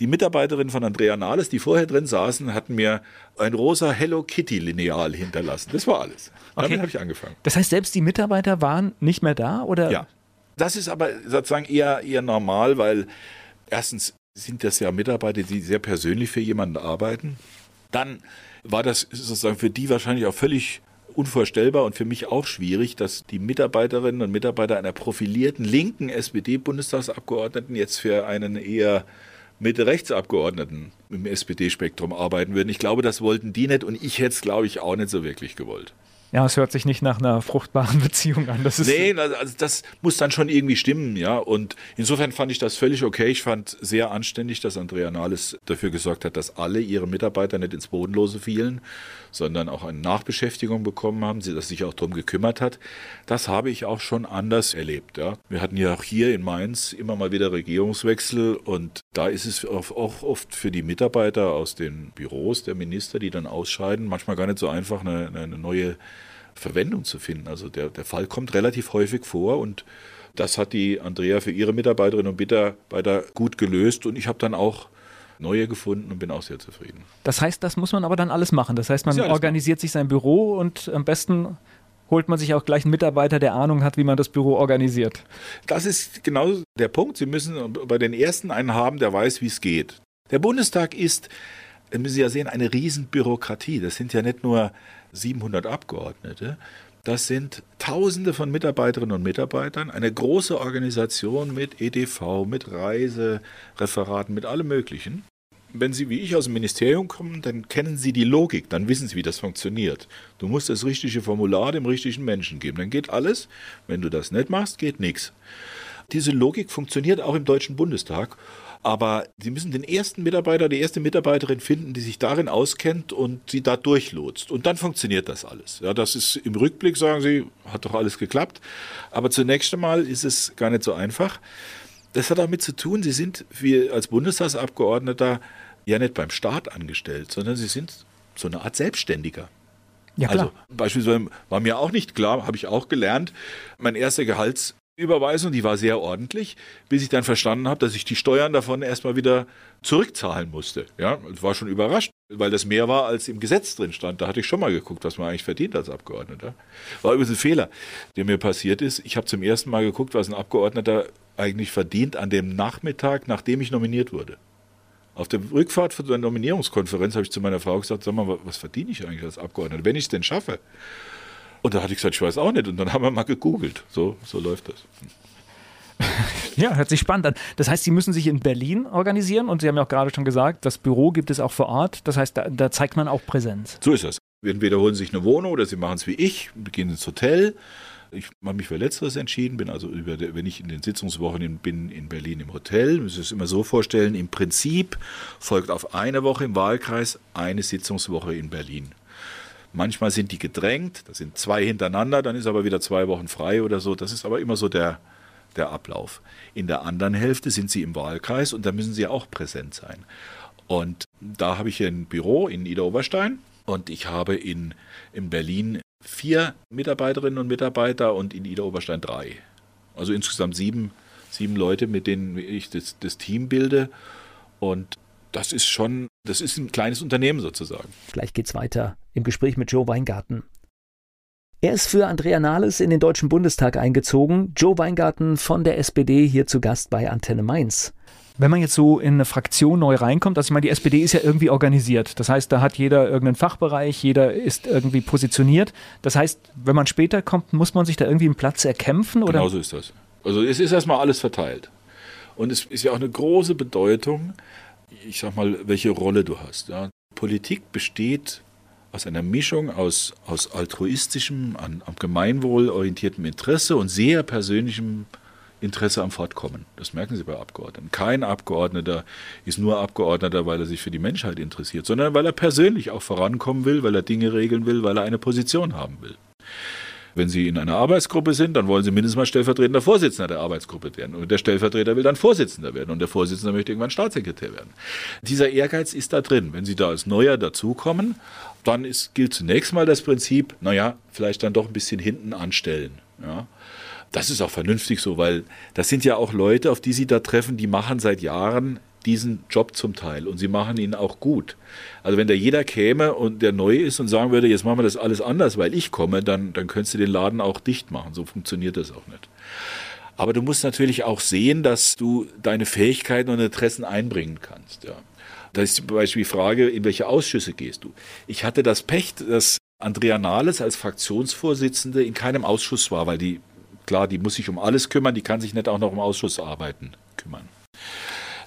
die Mitarbeiterin von Andrea Nahles, die vorher drin saßen, hatten mir ein rosa Hello Kitty Lineal hinterlassen. Das war alles. Damit okay. habe ich angefangen. Das heißt, selbst die Mitarbeiter waren nicht mehr da, oder? Ja. Das ist aber sozusagen eher, eher normal, weil erstens sind das ja Mitarbeiter, die sehr persönlich für jemanden arbeiten. Dann war das sozusagen für die wahrscheinlich auch völlig unvorstellbar und für mich auch schwierig, dass die Mitarbeiterinnen und Mitarbeiter einer profilierten linken SPD-Bundestagsabgeordneten jetzt für einen eher mit Rechtsabgeordneten im SPD-Spektrum arbeiten würden. Ich glaube, das wollten die nicht und ich hätte es, glaube ich, auch nicht so wirklich gewollt. Ja, es hört sich nicht nach einer fruchtbaren Beziehung an. Das ist nee, also das muss dann schon irgendwie stimmen, ja. Und insofern fand ich das völlig okay. Ich fand sehr anständig, dass Andrea Nahles dafür gesorgt hat, dass alle ihre Mitarbeiter nicht ins Bodenlose fielen, sondern auch eine Nachbeschäftigung bekommen haben, sie das sich auch darum gekümmert hat. Das habe ich auch schon anders erlebt, ja. Wir hatten ja auch hier in Mainz immer mal wieder Regierungswechsel und da ist es auch oft für die Mitarbeiter aus den Büros der Minister, die dann ausscheiden, manchmal gar nicht so einfach eine, eine neue Verwendung zu finden. Also der, der Fall kommt relativ häufig vor und das hat die Andrea für ihre Mitarbeiterinnen und Mitarbeiter gut gelöst und ich habe dann auch neue gefunden und bin auch sehr zufrieden. Das heißt, das muss man aber dann alles machen. Das heißt, man organisiert machen. sich sein Büro und am besten holt man sich auch gleich einen Mitarbeiter, der Ahnung hat, wie man das Büro organisiert. Das ist genau der Punkt. Sie müssen bei den ersten einen haben, der weiß, wie es geht. Der Bundestag ist, müssen Sie ja sehen, eine Riesenbürokratie. Das sind ja nicht nur 700 Abgeordnete. Das sind Tausende von Mitarbeiterinnen und Mitarbeitern, eine große Organisation mit EDV, mit Reisereferaten, mit allem Möglichen. Wenn Sie wie ich aus dem Ministerium kommen, dann kennen Sie die Logik, dann wissen Sie, wie das funktioniert. Du musst das richtige Formular dem richtigen Menschen geben, dann geht alles. Wenn du das nicht machst, geht nichts. Diese Logik funktioniert auch im Deutschen Bundestag aber Sie müssen den ersten Mitarbeiter, die erste Mitarbeiterin finden, die sich darin auskennt und sie da durchlotst. Und dann funktioniert das alles. Ja, das ist im Rückblick, sagen Sie, hat doch alles geklappt. Aber zunächst einmal ist es gar nicht so einfach. Das hat damit zu tun, Sie sind wie als Bundestagsabgeordneter ja nicht beim Staat angestellt, sondern Sie sind so eine Art Selbstständiger. Ja, klar. Also beispielsweise war mir auch nicht klar, habe ich auch gelernt, mein erster Gehalts Überweisung, die war sehr ordentlich, bis ich dann verstanden habe, dass ich die Steuern davon erstmal wieder zurückzahlen musste. Ja, war schon überrascht, weil das mehr war, als im Gesetz drin stand. Da hatte ich schon mal geguckt, was man eigentlich verdient als Abgeordneter. War übrigens ein Fehler, der mir passiert ist. Ich habe zum ersten Mal geguckt, was ein Abgeordneter eigentlich verdient an dem Nachmittag, nachdem ich nominiert wurde. Auf der Rückfahrt von der Nominierungskonferenz habe ich zu meiner Frau gesagt, sag mal, was verdiene ich eigentlich als Abgeordneter, wenn ich es denn schaffe? Und da hatte ich gesagt, ich weiß auch nicht. Und dann haben wir mal gegoogelt. So, so läuft das. Ja, hört sich spannend an. Das heißt, Sie müssen sich in Berlin organisieren und Sie haben ja auch gerade schon gesagt, das Büro gibt es auch vor Ort. Das heißt, da, da zeigt man auch Präsenz. So ist das. Entweder holen Sie sich eine Wohnung oder Sie machen es wie ich, gehen ins Hotel. Ich habe mich für Letzteres entschieden, bin also, über, wenn ich in den Sitzungswochen bin, in Berlin im Hotel. Ich muss es immer so vorstellen, im Prinzip folgt auf eine Woche im Wahlkreis eine Sitzungswoche in Berlin. Manchmal sind die gedrängt, das sind zwei hintereinander, dann ist aber wieder zwei Wochen frei oder so. Das ist aber immer so der, der Ablauf. In der anderen Hälfte sind sie im Wahlkreis und da müssen sie auch präsent sein. Und da habe ich ein Büro in Ida Oberstein und ich habe in, in Berlin vier Mitarbeiterinnen und Mitarbeiter und in Ida Oberstein drei. Also insgesamt sieben, sieben Leute, mit denen ich das, das Team bilde. Und das ist schon, das ist ein kleines Unternehmen sozusagen. Gleich geht's weiter im Gespräch mit Joe Weingarten. Er ist für Andrea Nahles in den Deutschen Bundestag eingezogen. Joe Weingarten von der SPD hier zu Gast bei Antenne Mainz. Wenn man jetzt so in eine Fraktion neu reinkommt, also ich meine, die SPD ist ja irgendwie organisiert. Das heißt, da hat jeder irgendeinen Fachbereich, jeder ist irgendwie positioniert. Das heißt, wenn man später kommt, muss man sich da irgendwie einen Platz erkämpfen? Oder? Genau so ist das. Also es ist erstmal alles verteilt. Und es ist ja auch eine große Bedeutung, ich sag mal, welche Rolle du hast. Ja. Politik besteht aus einer Mischung aus, aus altruistischem, an, am Gemeinwohl orientiertem Interesse und sehr persönlichem Interesse am Fortkommen. Das merken Sie bei Abgeordneten. Kein Abgeordneter ist nur Abgeordneter, weil er sich für die Menschheit interessiert, sondern weil er persönlich auch vorankommen will, weil er Dinge regeln will, weil er eine Position haben will. Wenn Sie in einer Arbeitsgruppe sind, dann wollen Sie mindestens mal stellvertretender Vorsitzender der Arbeitsgruppe werden. Und der Stellvertreter will dann Vorsitzender werden. Und der Vorsitzende möchte irgendwann Staatssekretär werden. Dieser Ehrgeiz ist da drin. Wenn Sie da als Neuer dazukommen, dann ist, gilt zunächst mal das Prinzip, naja, vielleicht dann doch ein bisschen hinten anstellen. Ja. Das ist auch vernünftig so, weil das sind ja auch Leute, auf die Sie da treffen, die machen seit Jahren diesen Job zum Teil und sie machen ihn auch gut. Also wenn da jeder käme und der neu ist und sagen würde, jetzt machen wir das alles anders, weil ich komme, dann, dann könntest du den Laden auch dicht machen. So funktioniert das auch nicht. Aber du musst natürlich auch sehen, dass du deine Fähigkeiten und Interessen einbringen kannst. Ja. Da ist zum Beispiel die Frage, in welche Ausschüsse gehst du? Ich hatte das Pech, dass Andrea Nahles als Fraktionsvorsitzende in keinem Ausschuss war, weil die, klar, die muss sich um alles kümmern, die kann sich nicht auch noch um Ausschussarbeiten kümmern.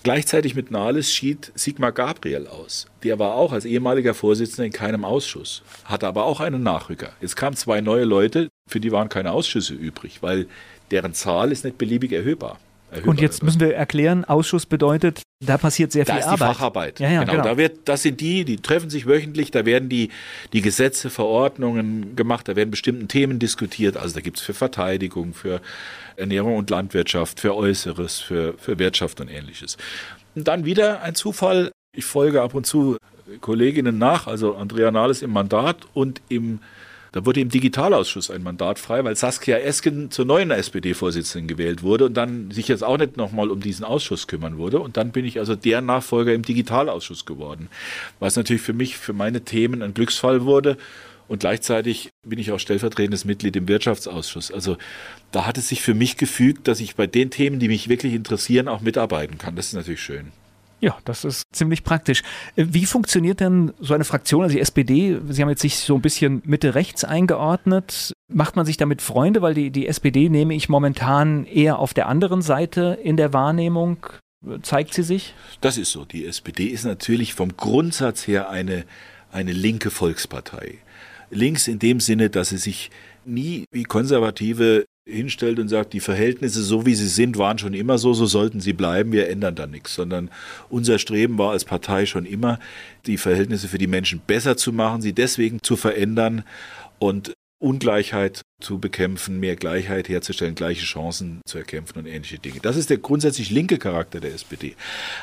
Gleichzeitig mit Nahles schied Sigmar Gabriel aus. Der war auch als ehemaliger Vorsitzender in keinem Ausschuss, hatte aber auch einen Nachrücker. Jetzt kamen zwei neue Leute, für die waren keine Ausschüsse übrig, weil deren Zahl ist nicht beliebig erhöhbar. Und jetzt müssen wir erklären, Ausschuss bedeutet, da passiert sehr da viel Arbeit. Ist die Facharbeit. Ja, ja, genau. genau. Da wird, das sind die, die treffen sich wöchentlich, da werden die, die Gesetze, Verordnungen gemacht, da werden bestimmte Themen diskutiert. Also da gibt es für Verteidigung, für Ernährung und Landwirtschaft, für Äußeres, für, für Wirtschaft und ähnliches. Und dann wieder ein Zufall, ich folge ab und zu Kolleginnen nach, also Andrea Nahles im Mandat und im da wurde im Digitalausschuss ein Mandat frei, weil Saskia Esken zur neuen SPD-Vorsitzenden gewählt wurde und dann sich jetzt auch nicht nochmal um diesen Ausschuss kümmern wurde. Und dann bin ich also der Nachfolger im Digitalausschuss geworden, was natürlich für mich, für meine Themen ein Glücksfall wurde. Und gleichzeitig bin ich auch stellvertretendes Mitglied im Wirtschaftsausschuss. Also da hat es sich für mich gefügt, dass ich bei den Themen, die mich wirklich interessieren, auch mitarbeiten kann. Das ist natürlich schön. Ja, das ist ziemlich praktisch. Äh, wie funktioniert denn so eine Fraktion, also die SPD? Sie haben jetzt sich so ein bisschen Mitte-Rechts eingeordnet. Macht man sich damit Freunde? Weil die, die SPD nehme ich momentan eher auf der anderen Seite in der Wahrnehmung. Zeigt sie sich? Das ist so. Die SPD ist natürlich vom Grundsatz her eine, eine linke Volkspartei. Links in dem Sinne, dass sie sich nie wie Konservative hinstellt und sagt, die Verhältnisse so wie sie sind, waren schon immer so, so sollten sie bleiben, wir ändern da nichts, sondern unser Streben war als Partei schon immer, die Verhältnisse für die Menschen besser zu machen, sie deswegen zu verändern und Ungleichheit zu bekämpfen, mehr Gleichheit herzustellen, gleiche Chancen zu erkämpfen und ähnliche Dinge. Das ist der grundsätzlich linke Charakter der SPD.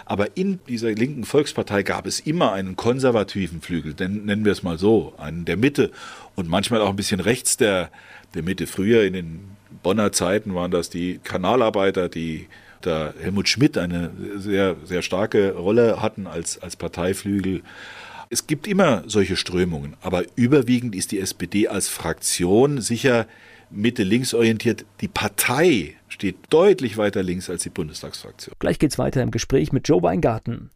Aber in dieser linken Volkspartei gab es immer einen konservativen Flügel, nennen wir es mal so, einen der Mitte und manchmal auch ein bisschen rechts der, der Mitte. Früher in den Bonner Zeiten waren das die Kanalarbeiter, die da Helmut Schmidt eine sehr, sehr starke Rolle hatten als, als Parteiflügel. Es gibt immer solche Strömungen, aber überwiegend ist die SPD als Fraktion sicher Mitte-links orientiert. Die Partei steht deutlich weiter links als die Bundestagsfraktion. Gleich geht's weiter im Gespräch mit Joe Weingarten.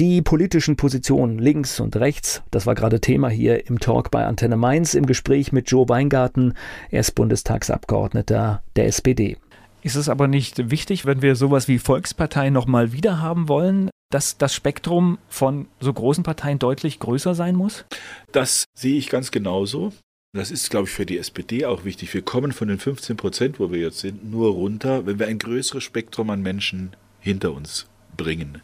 Die politischen Positionen links und rechts, das war gerade Thema hier im Talk bei Antenne Mainz im Gespräch mit Joe Weingarten. Er ist Bundestagsabgeordneter der SPD. Ist es aber nicht wichtig, wenn wir sowas wie Volkspartei nochmal wieder haben wollen, dass das Spektrum von so großen Parteien deutlich größer sein muss? Das sehe ich ganz genauso. Das ist, glaube ich, für die SPD auch wichtig. Wir kommen von den 15 Prozent, wo wir jetzt sind, nur runter, wenn wir ein größeres Spektrum an Menschen hinter uns bringen.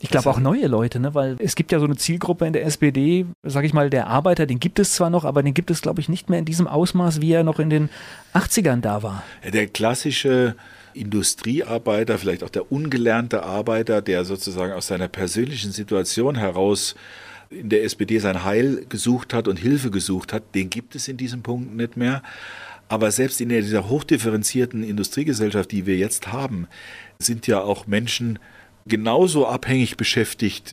Ich glaube auch neue Leute, ne? weil es gibt ja so eine Zielgruppe in der SPD, sage ich mal, der Arbeiter, den gibt es zwar noch, aber den gibt es, glaube ich, nicht mehr in diesem Ausmaß, wie er noch in den 80ern da war. Der klassische Industriearbeiter, vielleicht auch der ungelernte Arbeiter, der sozusagen aus seiner persönlichen Situation heraus in der SPD sein Heil gesucht hat und Hilfe gesucht hat, den gibt es in diesem Punkt nicht mehr. Aber selbst in dieser hochdifferenzierten Industriegesellschaft, die wir jetzt haben, sind ja auch Menschen genauso abhängig beschäftigt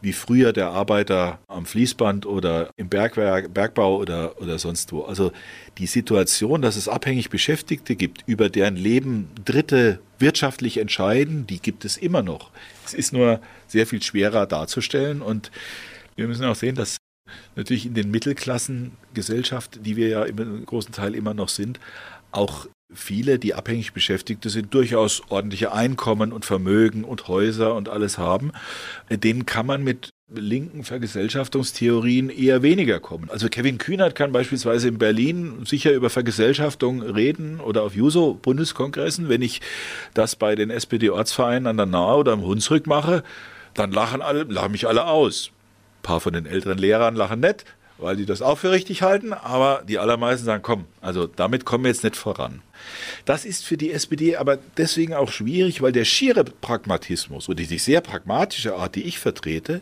wie früher der Arbeiter am Fließband oder im Bergwerk, Bergbau oder, oder sonst wo. Also die Situation, dass es abhängig Beschäftigte gibt, über deren Leben Dritte wirtschaftlich entscheiden, die gibt es immer noch. Es ist nur sehr viel schwerer darzustellen und wir müssen auch sehen, dass natürlich in den Mittelklassengesellschaften, die wir ja im großen Teil immer noch sind, auch viele, die abhängig Beschäftigte sind, durchaus ordentliche Einkommen und Vermögen und Häuser und alles haben, denen kann man mit linken Vergesellschaftungstheorien eher weniger kommen. Also Kevin Kühnert kann beispielsweise in Berlin sicher über Vergesellschaftung reden oder auf Juso-Bundeskongressen. Wenn ich das bei den SPD-Ortsvereinen an der Nahe oder am Hunsrück mache, dann lachen alle, lachen mich alle aus. Ein paar von den älteren Lehrern lachen nett, weil die das auch für richtig halten, aber die allermeisten sagen, komm, also damit kommen wir jetzt nicht voran. Das ist für die SPD aber deswegen auch schwierig, weil der schiere Pragmatismus oder die sehr pragmatische Art, die ich vertrete,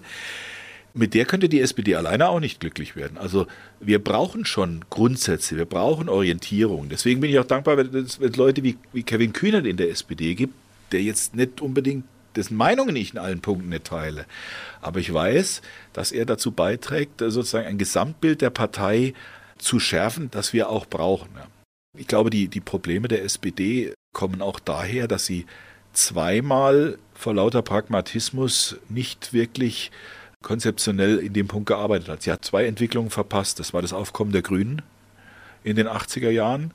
mit der könnte die SPD alleine auch nicht glücklich werden. Also wir brauchen schon Grundsätze, wir brauchen Orientierung. Deswegen bin ich auch dankbar, wenn es Leute wie, wie Kevin Kühnert in der SPD gibt, der jetzt nicht unbedingt dessen Meinungen ich in allen Punkten nicht teile. Aber ich weiß, dass er dazu beiträgt, sozusagen ein Gesamtbild der Partei zu schärfen, das wir auch brauchen. Ich glaube, die, die Probleme der SPD kommen auch daher, dass sie zweimal vor lauter Pragmatismus nicht wirklich konzeptionell in dem Punkt gearbeitet hat. Sie hat zwei Entwicklungen verpasst. Das war das Aufkommen der Grünen in den 80er Jahren.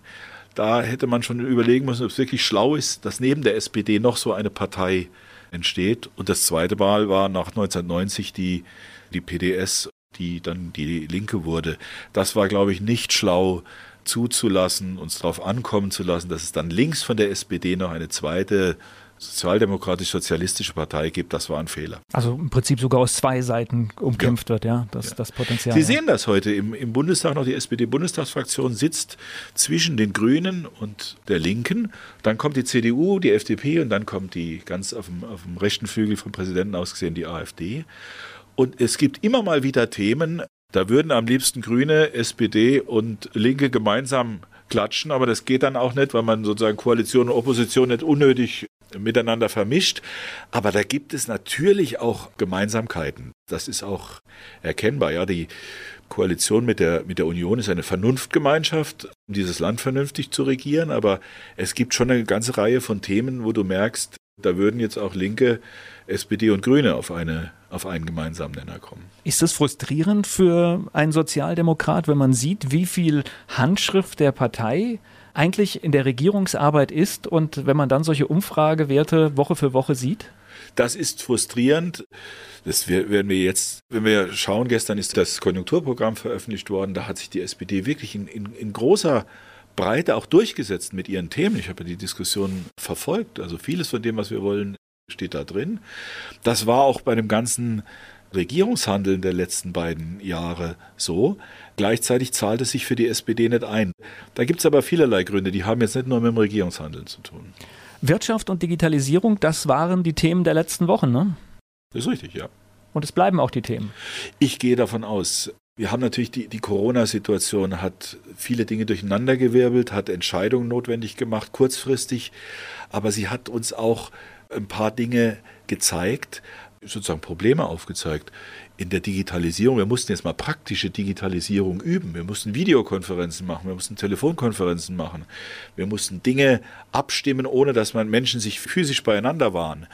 Da hätte man schon überlegen müssen, ob es wirklich schlau ist, dass neben der SPD noch so eine Partei entsteht. Und das zweite Mal war nach 1990 die, die PDS, die dann die Linke wurde. Das war, glaube ich, nicht schlau zuzulassen, uns darauf ankommen zu lassen, dass es dann links von der SPD noch eine zweite sozialdemokratisch-sozialistische Partei gibt, das war ein Fehler. Also im Prinzip sogar aus zwei Seiten umkämpft ja. wird, ja, das, ja. das Potenzial. Sie sehen das heute im, im Bundestag noch, die SPD-Bundestagsfraktion sitzt zwischen den Grünen und der Linken. Dann kommt die CDU, die FDP und dann kommt die ganz auf dem, auf dem rechten Flügel vom Präsidenten aus gesehen die AfD. Und es gibt immer mal wieder Themen, da würden am liebsten Grüne, SPD und Linke gemeinsam klatschen, aber das geht dann auch nicht, weil man sozusagen Koalition und Opposition nicht unnötig miteinander vermischt. Aber da gibt es natürlich auch Gemeinsamkeiten. Das ist auch erkennbar. Ja, die Koalition mit der, mit der Union ist eine Vernunftgemeinschaft, um dieses Land vernünftig zu regieren. Aber es gibt schon eine ganze Reihe von Themen, wo du merkst, Da würden jetzt auch Linke, SPD und Grüne auf, eine, auf einen gemeinsamen Nenner kommen. Ist das frustrierend für einen Sozialdemokrat, wenn man sieht, wie viel Handschrift der Partei eigentlich in der Regierungsarbeit ist und wenn man dann solche Umfragewerte Woche für Woche sieht? Das ist frustrierend. Das werden wir jetzt, wenn wir schauen, gestern ist das Konjunkturprogramm veröffentlicht worden, da hat sich die SPD wirklich in, in, in großer Breite auch durchgesetzt mit ihren Themen. Ich habe ja die Diskussion verfolgt. Also vieles von dem, was wir wollen, steht da drin. Das war auch bei dem ganzen Regierungshandeln der letzten beiden Jahre so. Gleichzeitig zahlt es sich für die SPD nicht ein. Da gibt es aber vielerlei Gründe, die haben jetzt nicht nur mit dem Regierungshandeln zu tun. Wirtschaft und Digitalisierung, das waren die Themen der letzten Wochen, ne? Das ist richtig, ja. Und es bleiben auch die Themen. Ich gehe davon aus. Wir haben natürlich die, die Corona-Situation hat viele Dinge durcheinandergewirbelt, hat Entscheidungen notwendig gemacht, kurzfristig, aber sie hat uns auch ein paar Dinge gezeigt, sozusagen Probleme aufgezeigt in der Digitalisierung. Wir mussten jetzt mal praktische Digitalisierung üben. Wir mussten Videokonferenzen machen, wir mussten Telefonkonferenzen machen. Wir mussten Dinge abstimmen, ohne dass man Menschen sich physisch beieinander waren.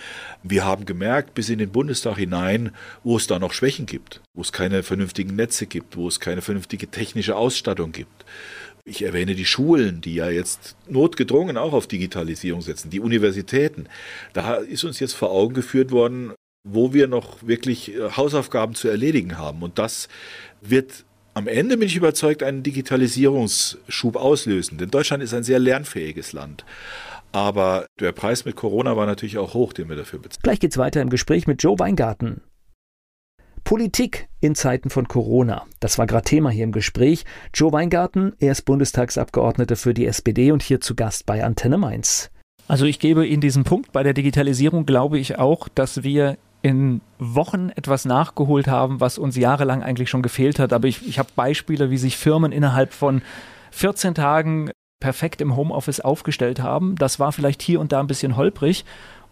Wir haben gemerkt bis in den Bundestag hinein, wo es da noch Schwächen gibt, wo es keine vernünftigen Netze gibt, wo es keine vernünftige technische Ausstattung gibt. Ich erwähne die Schulen, die ja jetzt notgedrungen auch auf Digitalisierung setzen, die Universitäten. Da ist uns jetzt vor Augen geführt worden, wo wir noch wirklich äh, Hausaufgaben zu erledigen haben. Und das wird am Ende, bin ich überzeugt, einen Digitalisierungsschub auslösen. Denn Deutschland ist ein sehr lernfähiges Land. Aber der Preis mit Corona war natürlich auch hoch, den wir dafür bezahlen. Gleich geht's weiter im Gespräch mit Joe Weingarten. Politik in Zeiten von Corona. Das war gerade Thema hier im Gespräch. Joe Weingarten, er ist Bundestagsabgeordneter für die SPD und hier zu Gast bei Antenne Mainz. Also ich gebe Ihnen diesen Punkt. Bei der Digitalisierung glaube ich auch, dass wir in Wochen etwas nachgeholt haben, was uns jahrelang eigentlich schon gefehlt hat. Aber ich, ich habe Beispiele, wie sich Firmen innerhalb von 14 Tagen perfekt im Homeoffice aufgestellt haben. Das war vielleicht hier und da ein bisschen holprig.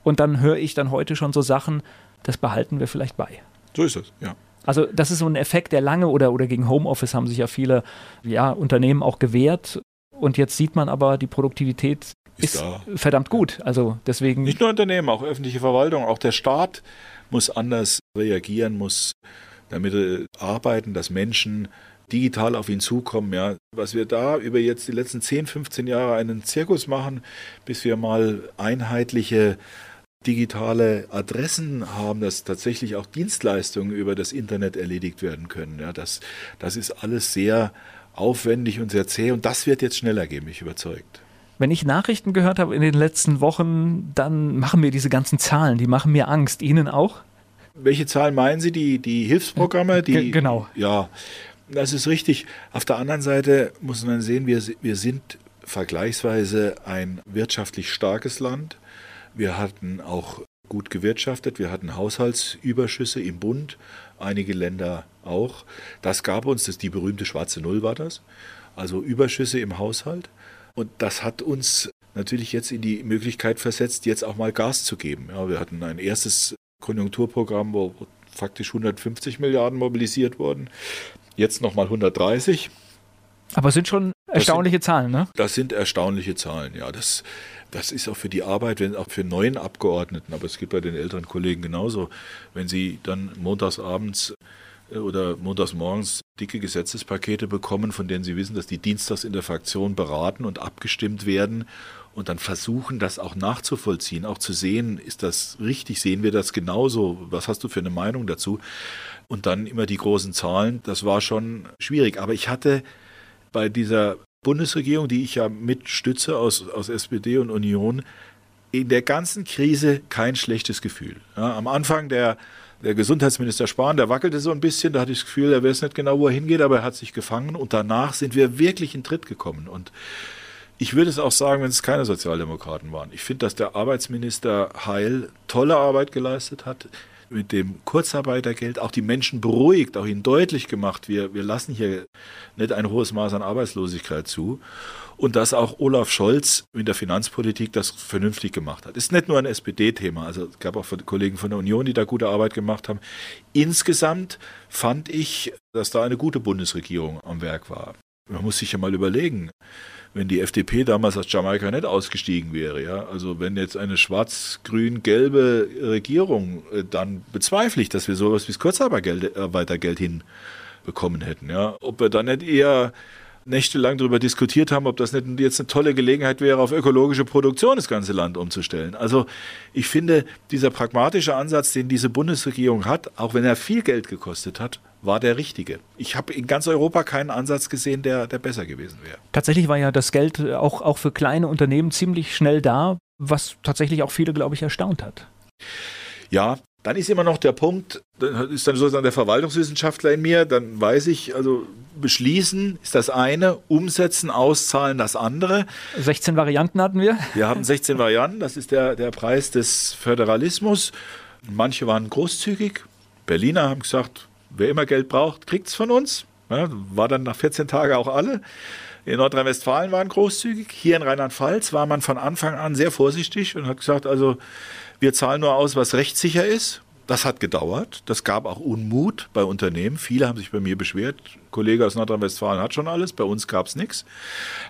Und dann höre ich dann heute schon so Sachen, das behalten wir vielleicht bei. So ist es, ja. Also das ist so ein Effekt, der lange oder, oder gegen Homeoffice haben sich ja viele ja, Unternehmen auch gewehrt. Und jetzt sieht man aber, die Produktivität ist, ist verdammt gut. Also deswegen. Nicht nur Unternehmen, auch öffentliche Verwaltung, auch der Staat muss anders reagieren, muss damit arbeiten, dass Menschen digital auf ihn zukommen. Ja. Was wir da über jetzt die letzten 10, 15 Jahre einen Zirkus machen, bis wir mal einheitliche digitale Adressen haben, dass tatsächlich auch Dienstleistungen über das Internet erledigt werden können. Ja, das, das ist alles sehr aufwendig und sehr zäh und das wird jetzt schneller gehen, mich überzeugt. Wenn ich Nachrichten gehört habe in den letzten Wochen, dann machen mir diese ganzen Zahlen, die machen mir Angst. Ihnen auch? Welche Zahlen meinen Sie? Die, die Hilfsprogramme? Die, G genau. Ja, das ist richtig. Auf der anderen Seite muss man sehen, wir, wir sind vergleichsweise ein wirtschaftlich starkes Land. Wir hatten auch gut gewirtschaftet, wir hatten Haushaltsüberschüsse im Bund, einige Länder auch. Das gab uns, das die berühmte schwarze Null war das, also Überschüsse im Haushalt. Und das hat uns natürlich jetzt in die Möglichkeit versetzt, jetzt auch mal Gas zu geben. Ja, wir hatten ein erstes Konjunkturprogramm, wo faktisch 150 Milliarden mobilisiert wurden. Jetzt nochmal 130. Aber es sind schon erstaunliche sind, Zahlen, ne? Das sind erstaunliche Zahlen, ja. Das, das ist auch für die Arbeit, wenn auch für neuen Abgeordneten, aber es gibt bei den älteren Kollegen genauso, wenn sie dann montagsabends äh, oder montags morgens dicke Gesetzespakete bekommen, von denen sie wissen, dass die dienstags in der Fraktion beraten und abgestimmt werden und dann versuchen, das auch nachzuvollziehen, auch zu sehen, ist das richtig, sehen wir das genauso, was hast du für eine Meinung dazu? Und dann immer die großen Zahlen, das war schon schwierig. Aber ich hatte bei dieser Bundesregierung, die ich ja mitstütze aus, aus SPD und Union, in der ganzen Krise kein schlechtes Gefühl. Ja, am Anfang der der Gesundheitsminister Spahn, der wackelte so ein bisschen, da hatte ich das Gefühl, er weiß nicht genau, wo er hingeht, aber er hat sich gefangen und danach sind wir wirklich in Tritt gekommen. Und ich würde es auch sagen, wenn es keine Sozialdemokraten waren. Ich finde, dass der Arbeitsminister Heil tolle Arbeit geleistet hat mit dem Kurzarbeitergeld auch die Menschen beruhigt, auch ihnen deutlich gemacht, wir, wir lassen hier nicht ein hohes Maß an Arbeitslosigkeit zu. Und dass auch Olaf Scholz in der Finanzpolitik das vernünftig gemacht hat. Ist nicht nur ein SPD-Thema, also es gab auch Kollegen von der Union, die da gute Arbeit gemacht haben. Insgesamt fand ich, dass da eine gute Bundesregierung am Werk war. Man muss sich ja mal überlegen, wenn die FDP damals aus Jamaika nicht ausgestiegen wäre, ja, also wenn jetzt eine schwarz-grün-gelbe Regierung, äh, dann bezweifle ich, dass wir sowas wie das Kurzarbeitergeld hinbekommen hätten, ja. Ob wir dann nicht eher nächtelang darüber diskutiert haben, ob das nicht jetzt eine tolle Gelegenheit wäre, auf ökologische Produktion das ganze Land umzustellen. Also ich finde, dieser pragmatische Ansatz, den diese Bundesregierung hat, auch wenn er viel Geld gekostet hat, war der richtige. Ich habe in ganz Europa keinen Ansatz gesehen, der, der besser gewesen wäre. Tatsächlich war ja das Geld auch, auch für kleine Unternehmen ziemlich schnell da, was tatsächlich auch viele, glaube ich, erstaunt hat. Ja, dann ist immer noch der Punkt, dann ist dann sozusagen der Verwaltungswissenschaftler in mir, dann weiß ich, also beschließen ist das eine, umsetzen, auszahlen das andere. 16 Varianten hatten wir. Wir haben 16 Varianten, das ist der, der Preis des Föderalismus. Manche waren großzügig. Berliner haben gesagt, wer immer Geld braucht, kriegt es von uns. Ja, war dann nach 14 Tagen auch alle. In Nordrhein-Westfalen waren großzügig. Hier in Rheinland-Pfalz war man von Anfang an sehr vorsichtig und hat gesagt, also wir zahlen nur aus, was rechtssicher ist. Das hat gedauert. Das gab auch Unmut bei Unternehmen. Viele haben sich bei mir beschwert. Ein Kollege aus Nordrhein-Westfalen hat schon alles, bei uns gab es nichts.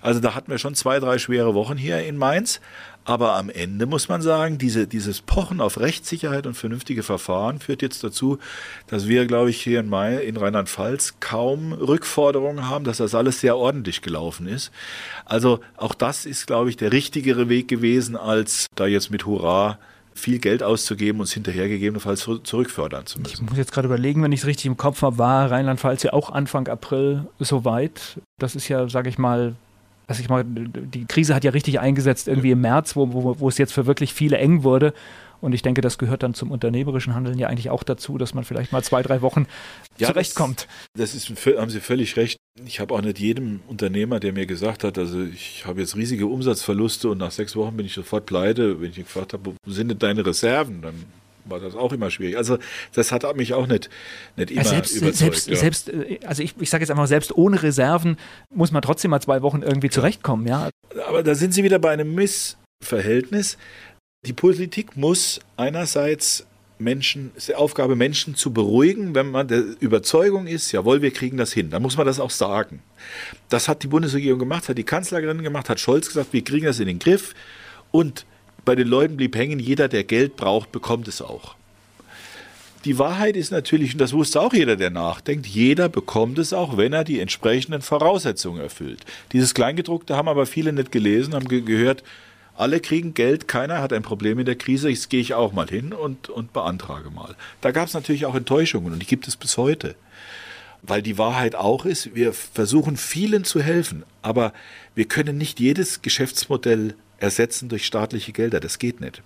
Also da hatten wir schon zwei, drei schwere Wochen hier in Mainz. Aber am Ende muss man sagen, diese, dieses Pochen auf Rechtssicherheit und vernünftige Verfahren führt jetzt dazu, dass wir, glaube ich, hier in, in Rheinland-Pfalz kaum Rückforderungen haben, dass das alles sehr ordentlich gelaufen ist. Also auch das ist, glaube ich, der richtigere Weg gewesen, als da jetzt mit Hurra viel Geld auszugeben und es hinterher gegebenenfalls zurückfördern zu müssen. Ich muss jetzt gerade überlegen, wenn ich es richtig im Kopf habe, war Rheinland-Pfalz ja auch Anfang April soweit. Das ist ja, sage ich mal, dass ich mal, die Krise hat ja richtig eingesetzt irgendwie im März, wo, wo, wo es jetzt für wirklich viele eng wurde. Und ich denke, das gehört dann zum unternehmerischen Handeln ja eigentlich auch dazu, dass man vielleicht mal zwei, drei Wochen ja, zurechtkommt. Das, das ist, haben Sie völlig recht. Ich habe auch nicht jedem Unternehmer, der mir gesagt hat, also ich habe jetzt riesige Umsatzverluste und nach sechs Wochen bin ich sofort pleite, wenn ich gefragt habe, wo sind denn deine Reserven? Dann war das auch immer schwierig. Also das hat mich auch nicht, nicht immer ja, selbst, überzeugt. Selbst, ja. selbst, äh, also ich, ich sage jetzt einfach, selbst ohne Reserven muss man trotzdem mal zwei Wochen irgendwie zurechtkommen. Ja. Aber da sind Sie wieder bei einem Missverhältnis. Die Politik muss einerseits Menschen, es ist die Aufgabe, Menschen zu beruhigen, wenn man der Überzeugung ist, jawohl, wir kriegen das hin. Dann muss man das auch sagen. Das hat die Bundesregierung gemacht, hat die Kanzlerin gemacht, hat Scholz gesagt, wir kriegen das in den Griff. Und bei den Leuten blieb hängen, jeder, der Geld braucht, bekommt es auch. Die Wahrheit ist natürlich, und das wusste auch jeder, der nachdenkt, jeder bekommt es auch, wenn er die entsprechenden Voraussetzungen erfüllt. Dieses Kleingedruckte haben aber viele nicht gelesen, haben ge gehört, alle kriegen Geld, keiner hat ein Problem in der Krise, jetzt gehe ich auch mal hin und, und beantrage mal. Da gab es natürlich auch Enttäuschungen und die gibt es bis heute. Weil die Wahrheit auch ist, wir versuchen vielen zu helfen, aber wir können nicht jedes Geschäftsmodell ersetzen durch staatliche Gelder. Das geht nicht.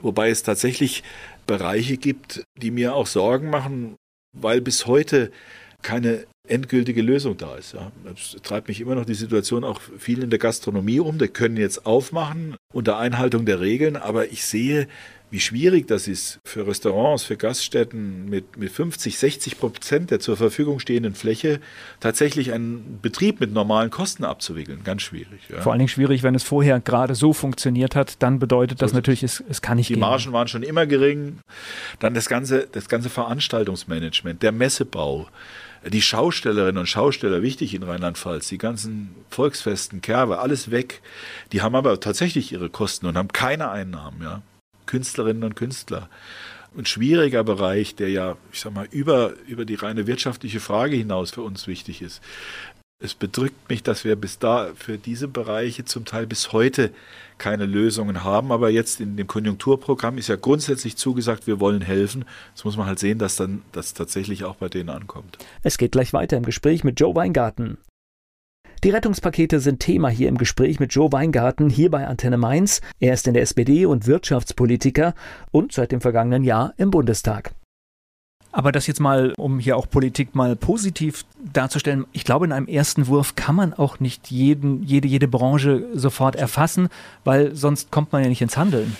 Wobei es tatsächlich Bereiche gibt, die mir auch Sorgen machen, weil bis heute keine endgültige Lösung da ist. Ja. Das treibt mich immer noch die Situation auch viel in der Gastronomie um. Die können jetzt aufmachen unter Einhaltung der Regeln, aber ich sehe wie schwierig das ist für Restaurants, für Gaststätten mit, mit 50, 60 Prozent der zur Verfügung stehenden Fläche tatsächlich einen Betrieb mit normalen Kosten abzuwickeln. Ganz schwierig. Ja. Vor allen Dingen schwierig, wenn es vorher gerade so funktioniert hat, dann bedeutet das so natürlich, es, es kann nicht Die gehen. Margen waren schon immer gering. Dann das ganze, das ganze Veranstaltungsmanagement, der Messebau die Schaustellerinnen und Schausteller, wichtig in Rheinland-Pfalz, die ganzen Volksfesten, Kerbe, alles weg. Die haben aber tatsächlich ihre Kosten und haben keine Einnahmen. Ja. Künstlerinnen und Künstler. Ein schwieriger Bereich, der ja, ich sag mal, über, über die reine wirtschaftliche Frage hinaus für uns wichtig ist. Es bedrückt mich, dass wir bis da für diese Bereiche zum Teil bis heute keine Lösungen haben. Aber jetzt in dem Konjunkturprogramm ist ja grundsätzlich zugesagt, wir wollen helfen. Jetzt muss man halt sehen, dass dann das tatsächlich auch bei denen ankommt. Es geht gleich weiter im Gespräch mit Joe Weingarten. Die Rettungspakete sind Thema hier im Gespräch mit Joe Weingarten hier bei Antenne Mainz. Er ist in der SPD und Wirtschaftspolitiker und seit dem vergangenen Jahr im Bundestag. Aber das jetzt mal, um hier auch Politik mal positiv darzustellen, ich glaube, in einem ersten Wurf kann man auch nicht jeden, jede, jede Branche sofort erfassen, weil sonst kommt man ja nicht ins Handeln.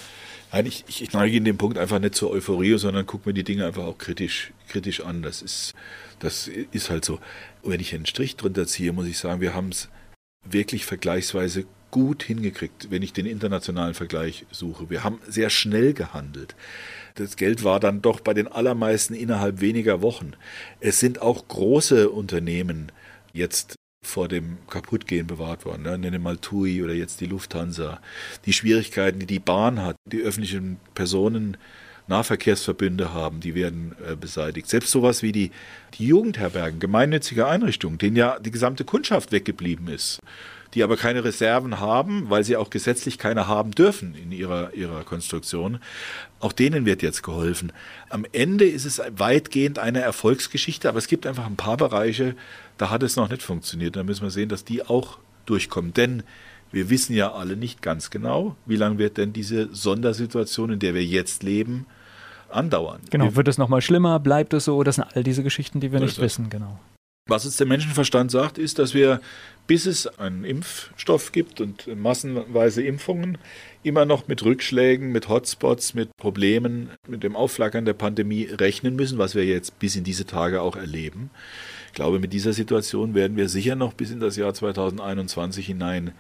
Nein, ich, ich neige in dem Punkt einfach nicht zur Euphorie, sondern gucke mir die Dinge einfach auch kritisch, kritisch an. Das ist, das ist halt so. Und wenn ich einen Strich drunter ziehe, muss ich sagen, wir haben es wirklich vergleichsweise gut hingekriegt, wenn ich den internationalen Vergleich suche. Wir haben sehr schnell gehandelt. Das Geld war dann doch bei den allermeisten innerhalb weniger Wochen. Es sind auch große Unternehmen jetzt vor dem Kaputtgehen bewahrt worden. Ne? Nenne mal TUI oder jetzt die Lufthansa. Die Schwierigkeiten, die die Bahn hat, die öffentlichen Personen Nahverkehrsverbünde haben, die werden äh, beseitigt. Selbst sowas wie die, die Jugendherbergen, gemeinnützige Einrichtungen, denen ja die gesamte Kundschaft weggeblieben ist, die aber keine Reserven haben, weil sie auch gesetzlich keine haben dürfen in ihrer, ihrer Konstruktion. Auch denen wird jetzt geholfen. Am Ende ist es weitgehend eine Erfolgsgeschichte, aber es gibt einfach ein paar Bereiche, da hat es noch nicht funktioniert. Da müssen wir sehen, dass die auch durchkommen. Denn wir wissen ja alle nicht ganz genau, wie lange wird denn diese Sondersituation, in der wir jetzt leben, andauern. Genau, wird es nochmal schlimmer, bleibt es so? Das sind all diese Geschichten, die wir nicht wissen, genau. Was uns der Menschenverstand sagt, ist, dass wir, bis es einen Impfstoff gibt und massenweise Impfungen, immer noch mit Rückschlägen, mit Hotspots, mit Problemen, mit dem Aufflackern der Pandemie rechnen müssen, was wir jetzt bis in diese Tage auch erleben. Ich glaube, mit dieser Situation werden wir sicher noch bis in das Jahr 2021 hinein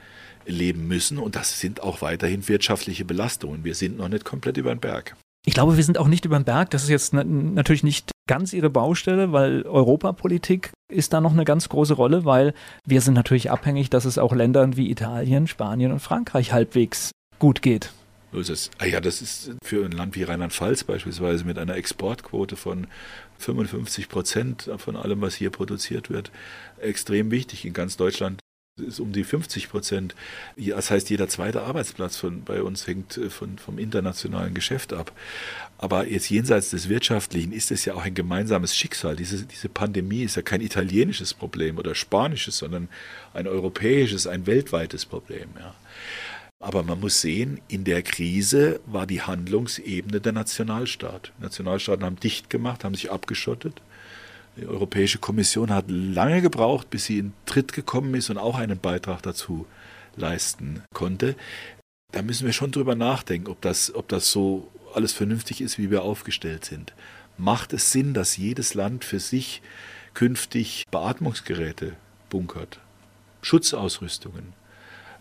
leben müssen. Und das sind auch weiterhin wirtschaftliche Belastungen. Wir sind noch nicht komplett über den Berg. Ich glaube, wir sind auch nicht über den Berg. Das ist jetzt natürlich nicht ganz ihre Baustelle, weil Europapolitik ist da noch eine ganz große Rolle, weil wir sind natürlich abhängig, dass es auch Ländern wie Italien, Spanien und Frankreich halbwegs gut geht. So ist es. Ah ja, das ist für ein Land wie Rheinland-Pfalz beispielsweise mit einer Exportquote von 55 Prozent von allem, was hier produziert wird, extrem wichtig. In ganz Deutschland ist um die 50 Prozent. Das heißt, jeder zweite Arbeitsplatz von, bei uns hängt äh, von, vom internationalen Geschäft ab. Aber jetzt jenseits des Wirtschaftlichen ist es ja auch ein gemeinsames Schicksal. Diese, diese Pandemie ist ja kein italienisches Problem oder spanisches, sondern ein europäisches, ein weltweites Problem. Ja. Aber man muss sehen, in der Krise war die Handlungsebene der Nationalstaat. Nationalstaaten haben dicht gemacht, haben sich abgeschottet. Die Europäische Kommission hat lange gebraucht, bis sie in Tritt gekommen ist und auch einen Beitrag dazu leisten konnte. Da müssen wir schon drüber nachdenken, ob das, ob das so alles vernünftig ist, wie wir aufgestellt sind. Macht es Sinn, dass jedes Land für sich künftig Beatmungsgeräte bunkert, Schutzausrüstungen?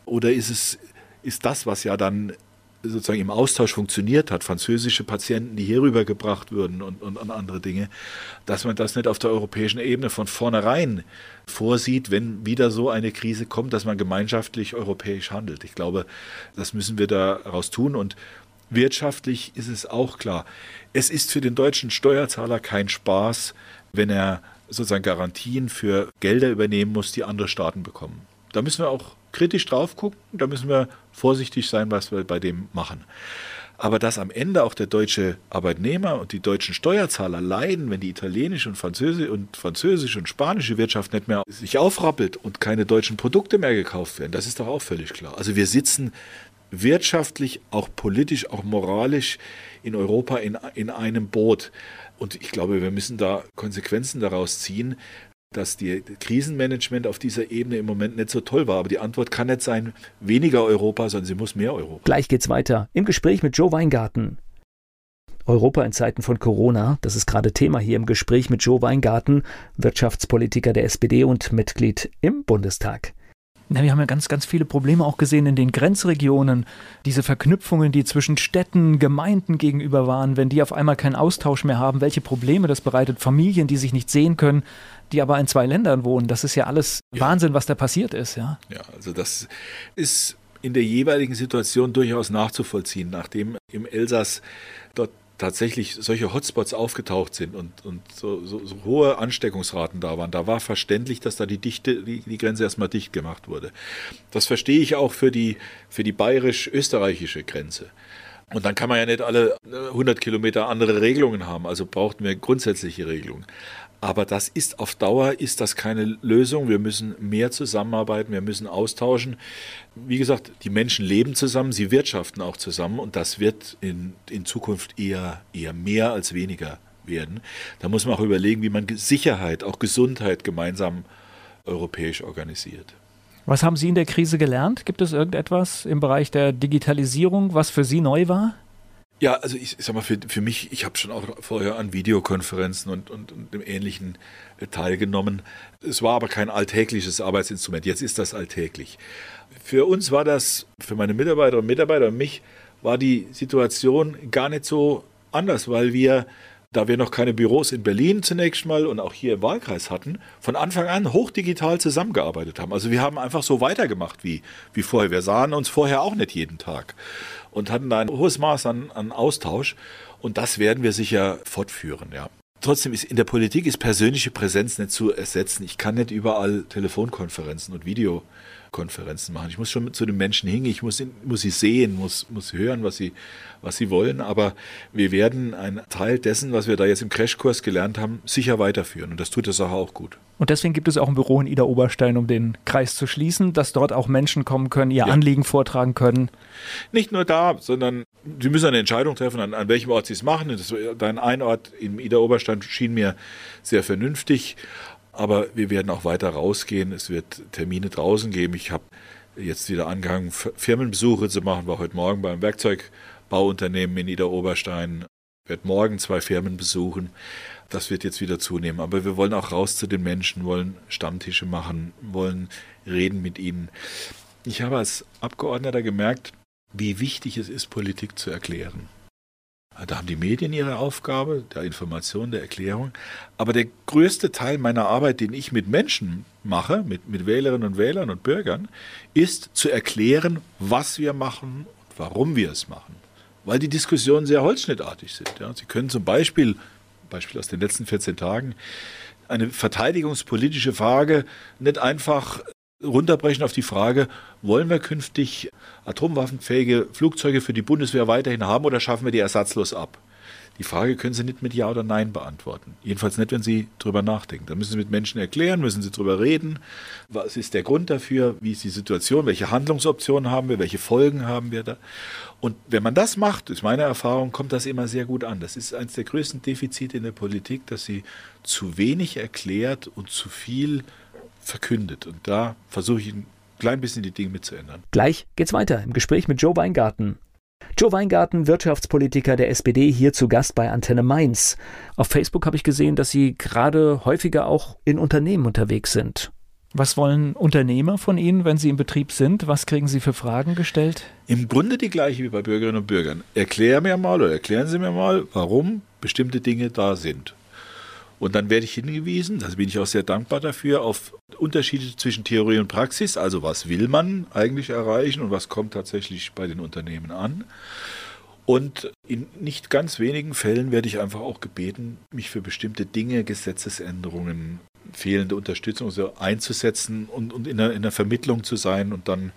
Oder ist es ist das, was ja dann sozusagen im Austausch funktioniert hat, französische Patienten, die hierüber gebracht würden und, und, und, andere Dinge, dass man das nicht auf der europäischen Ebene von vornherein vorsieht, wenn wieder so eine Krise kommt, dass man gemeinschaftlich europäisch handelt. Ich glaube, das müssen wir daraus tun und wirtschaftlich ist es auch klar. Es ist für den deutschen Steuerzahler kein Spaß, wenn er sozusagen Garantien für Gelder übernehmen muss, die andere Staaten bekommen. Da müssen wir auch kritisch drauf gucken, da müssen wir vorsichtig sein, was wir bei dem machen. Aber dass am Ende auch der deutsche Arbeitnehmer und die deutschen Steuerzahler leiden, wenn die italienische und französische und französische und spanische Wirtschaft nicht mehr sich aufrappelt und keine deutschen Produkte mehr gekauft werden, das ist doch auch völlig klar. Also wir sitzen wirtschaftlich, auch politisch, auch moralisch in Europa in, in einem Boot. Und ich glaube, wir müssen da Konsequenzen daraus ziehen, dass die Krisenmanagement auf dieser Ebene im Moment nicht so toll war. Aber die Antwort kann nicht sein, weniger Europa, sondern sie muss mehr Europa. Gleich geht's weiter im Gespräch mit Joe Weingarten. Europa in Zeiten von Corona, das ist gerade Thema hier im Gespräch mit Joe Weingarten, Wirtschaftspolitiker der SPD und Mitglied im Bundestag. Na, wir haben ja ganz, ganz viele Probleme auch gesehen in den Grenzregionen. Diese Verknüpfungen, die zwischen Städten, Gemeinden gegenüber waren, wenn die auf einmal keinen Austausch mehr haben, welche Probleme das bereitet. Familien, die sich nicht sehen können, die aber in zwei Ländern wohnen. Das ist ja alles ja. Wahnsinn, was da passiert ist. Ja, ja also das ist in der jeweiligen Situation durchaus nachzuvollziehen, nachdem im Elsass dort tatsächlich solche Hotspots aufgetaucht sind und, und so, so, so, hohe Ansteckungsraten da waren, da war verständlich, dass da die, Dichte, die, die Grenze erstmal dicht gemacht wurde. Das verstehe ich auch für die, für die bayerisch-österreichische Grenze. Und dann kann man ja nicht alle 100 Kilometer andere Regelungen haben, also brauchten wir grundsätzliche Regelungen. Aber das ist auf Dauer ist das keine Lösung. Wir müssen mehr zusammenarbeiten, wir müssen austauschen. Wie gesagt, die Menschen leben zusammen, sie wirtschaften auch zusammen und das wird in, in Zukunft eher, eher mehr als weniger werden. Da muss man auch überlegen, wie man Sicherheit, auch Gesundheit gemeinsam europäisch organisiert. Was haben Sie in der Krise gelernt? Gibt es irgendetwas im Bereich der Digitalisierung, was für Sie neu war? Ja, also ich, ich sag mal, für, für mich, ich habe schon auch vorher an Videokonferenzen und, und, und dem Ähnlichen äh, teilgenommen. Es war aber kein alltägliches Arbeitsinstrument. Jetzt ist das alltäglich. Für uns war das, für meine Mitarbeiterinnen und Mitarbeiter und mich, war die Situation gar nicht so anders, weil wir da wir noch keine Büros in Berlin zunächst mal und auch hier im Wahlkreis hatten, von Anfang an hochdigital zusammengearbeitet haben. Also wir haben einfach so weitergemacht wie, wie vorher. Wir sahen uns vorher auch nicht jeden Tag und hatten da ein hohes Maß an, an Austausch. Und das werden wir sicher fortführen, ja. Trotzdem ist in der Politik ist persönliche Präsenz nicht zu ersetzen. Ich kann nicht überall Telefonkonferenzen und Video Konferenzen machen. Ich muss schon zu den Menschen hingehen, ich muss, muss sie sehen, muss, muss hören, was sie, was sie wollen. Aber wir werden einen Teil dessen, was wir da jetzt im Crashkurs gelernt haben, sicher weiterführen. Und das tut der Sache auch gut. Und deswegen gibt es auch ein Büro in Ida Oberstein, um den Kreis zu schließen, dass dort auch Menschen kommen können, ihr ja. Anliegen vortragen können. Nicht nur da, sondern sie müssen eine Entscheidung treffen, an, an welchem Ort sie es machen. Das, dein Einort im Ida Oberstein schien mir sehr vernünftig. Aber wir werden auch weiter rausgehen. Es wird Termine draußen geben. Ich habe jetzt wieder angefangen, Firmenbesuche zu machen. War heute Morgen beim Werkzeugbauunternehmen in Niederoberstein. Werde morgen zwei Firmen besuchen. Das wird jetzt wieder zunehmen. Aber wir wollen auch raus zu den Menschen, wollen Stammtische machen, wollen reden mit ihnen. Ich habe als Abgeordneter gemerkt, wie wichtig es ist, Politik zu erklären. Da haben die Medien ihre Aufgabe, der Information, der Erklärung. Aber der größte Teil meiner Arbeit, den ich mit Menschen mache, mit, mit Wählerinnen und Wählern und Bürgern, ist zu erklären, was wir machen und warum wir es machen. Weil die Diskussionen sehr holzschnittartig sind. Ja. Sie können zum Beispiel, Beispiel aus den letzten 14 Tagen, eine verteidigungspolitische Frage nicht einfach runterbrechen auf die Frage, wollen wir künftig atomwaffenfähige Flugzeuge für die Bundeswehr weiterhin haben oder schaffen wir die ersatzlos ab? Die Frage können Sie nicht mit Ja oder Nein beantworten. Jedenfalls nicht, wenn Sie darüber nachdenken. Da müssen Sie mit Menschen erklären, müssen Sie darüber reden. Was ist der Grund dafür? Wie ist die Situation? Welche Handlungsoptionen haben wir? Welche Folgen haben wir da? Und wenn man das macht, ist meine Erfahrung, kommt das immer sehr gut an. Das ist eines der größten Defizite in der Politik, dass sie zu wenig erklärt und zu viel verkündet. Und da versuche ich ein klein bisschen die Dinge mitzuändern. Gleich geht's weiter im Gespräch mit Joe Weingarten. Joe Weingarten, Wirtschaftspolitiker der SPD, hier zu Gast bei Antenne Mainz. Auf Facebook habe ich gesehen, dass Sie gerade häufiger auch in Unternehmen unterwegs sind. Was wollen Unternehmer von Ihnen, wenn Sie im Betrieb sind? Was kriegen Sie für Fragen gestellt? Im Grunde die gleiche wie bei Bürgerinnen und Bürgern. Erklären mir mal oder erklären Sie mir mal, warum bestimmte Dinge da sind. Und dann werde ich hingewiesen, da bin ich auch sehr dankbar dafür, auf Unterschiede zwischen Theorie und Praxis. Also was will man eigentlich erreichen und was kommt tatsächlich bei den Unternehmen an. Und in nicht ganz wenigen Fällen werde ich einfach auch gebeten, mich für bestimmte Dinge, Gesetzesänderungen, fehlende Unterstützung so einzusetzen und, und in, der, in der Vermittlung zu sein und dann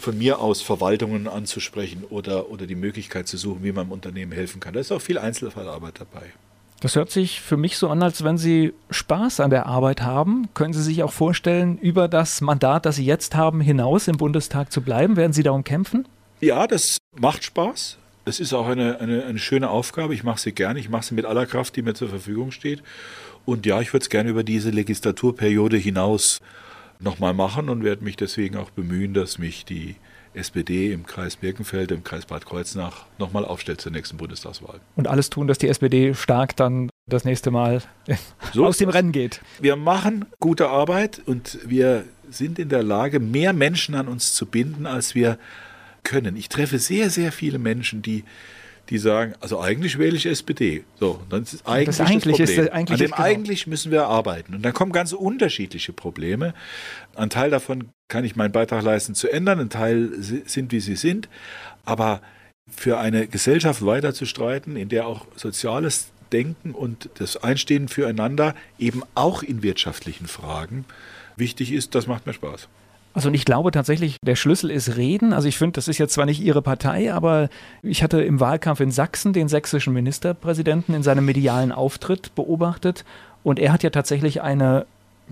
von mir aus Verwaltungen anzusprechen oder, oder die Möglichkeit zu suchen, wie man im Unternehmen helfen kann. Da ist auch viel Einzelfallarbeit dabei. Das hört sich für mich so an, als wenn Sie Spaß an der Arbeit haben. Können Sie sich auch vorstellen, über das Mandat, das Sie jetzt haben, hinaus im Bundestag zu bleiben? Werden Sie darum kämpfen? Ja, das macht Spaß. Es ist auch eine, eine, eine schöne Aufgabe. Ich mache sie gerne. Ich mache sie mit aller Kraft, die mir zur Verfügung steht. Und ja, ich würde es gerne über diese Legislaturperiode hinaus nochmal machen und werde mich deswegen auch bemühen, dass mich die SPD im Kreis Birkenfeld, im Kreis Bad Kreuznach nochmal aufstellt zur nächsten Bundestagswahl. Und alles tun, dass die SPD stark dann das nächste Mal so aus dem Rennen geht. Wir machen gute Arbeit und wir sind in der Lage, mehr Menschen an uns zu binden, als wir können. Ich treffe sehr, sehr viele Menschen, die die sagen, also eigentlich wähle ich SPD. So, dann ist eigentlich das, eigentlich das Problem. Ist, eigentlich An dem genau. eigentlich müssen wir arbeiten. Und dann kommen ganz unterschiedliche Probleme. Ein Teil davon kann ich meinen Beitrag leisten zu ändern, ein Teil sind, wie sie sind. Aber für eine Gesellschaft weiter zu streiten, in der auch soziales Denken und das Einstehen füreinander eben auch in wirtschaftlichen Fragen wichtig ist, das macht mir Spaß. Also und ich glaube tatsächlich, der Schlüssel ist Reden. Also ich finde, das ist jetzt zwar nicht Ihre Partei, aber ich hatte im Wahlkampf in Sachsen den sächsischen Ministerpräsidenten in seinem medialen Auftritt beobachtet und er hat ja tatsächlich eine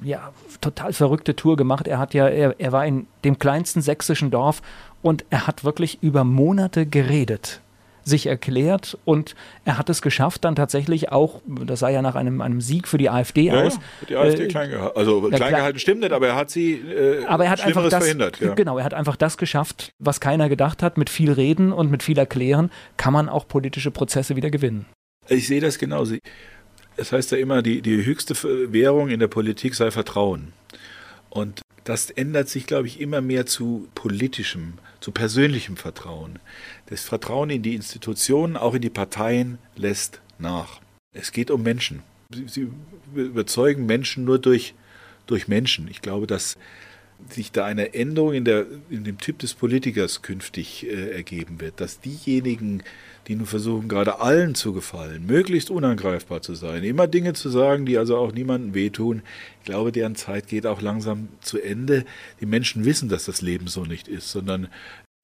ja, total verrückte Tour gemacht. Er hat ja, er, er war in dem kleinsten sächsischen Dorf und er hat wirklich über Monate geredet sich erklärt und er hat es geschafft, dann tatsächlich auch, das sah ja nach einem, einem Sieg für die AfD ja, aus. Ja, die AfD äh, klein gehalten. Also klein klar, gehalten stimmt nicht, aber er hat sie äh, aber er hat einfach das, verhindert. Ja. Genau, er hat einfach das geschafft, was keiner gedacht hat. Mit viel Reden und mit viel Erklären kann man auch politische Prozesse wieder gewinnen. Ich sehe das genauso. Es heißt ja immer, die, die höchste Währung in der Politik sei Vertrauen. Und das ändert sich, glaube ich, immer mehr zu politischem, zu persönlichem Vertrauen. Das Vertrauen in die Institutionen, auch in die Parteien, lässt nach. Es geht um Menschen. Sie, überzeugen Menschen nur durch, durch Menschen. Ich glaube, dass sich da eine Änderung in, der, in dem Typ des Politikers künftig äh, ergeben wird, dass diejenigen, die nun versuchen, gerade allen zu gefallen, möglichst unangreifbar zu sein, immer Dinge zu sagen, die also auch niemandem wehtun, ich glaube, deren Zeit geht auch langsam zu Ende. Die Menschen wissen, dass das Leben so nicht ist, sondern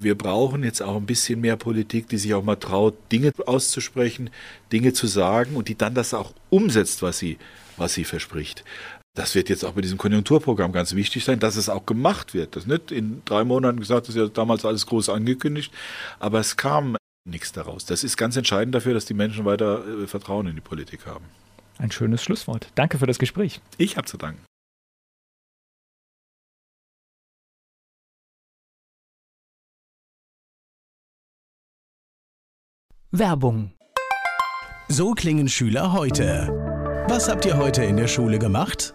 wir brauchen jetzt auch ein bisschen mehr Politik, die sich auch mal traut, Dinge auszusprechen, Dinge zu sagen und die dann das auch umsetzt, was sie, was sie verspricht. Das wird jetzt auch bei diesem Konjunkturprogramm ganz wichtig sein, dass es auch gemacht wird. Das nicht in drei Monaten gesagt, das ist ja damals alles groß angekündigt, aber es kam nichts daraus. Das ist ganz entscheidend dafür, dass die Menschen weiter äh, Vertrauen in die Politik haben. Ein schönes Schlusswort. Danke für das Gespräch. Ich habe zu danken. Werbung. So klingen Schüler heute. Was habt ihr heute in der Schule gemacht?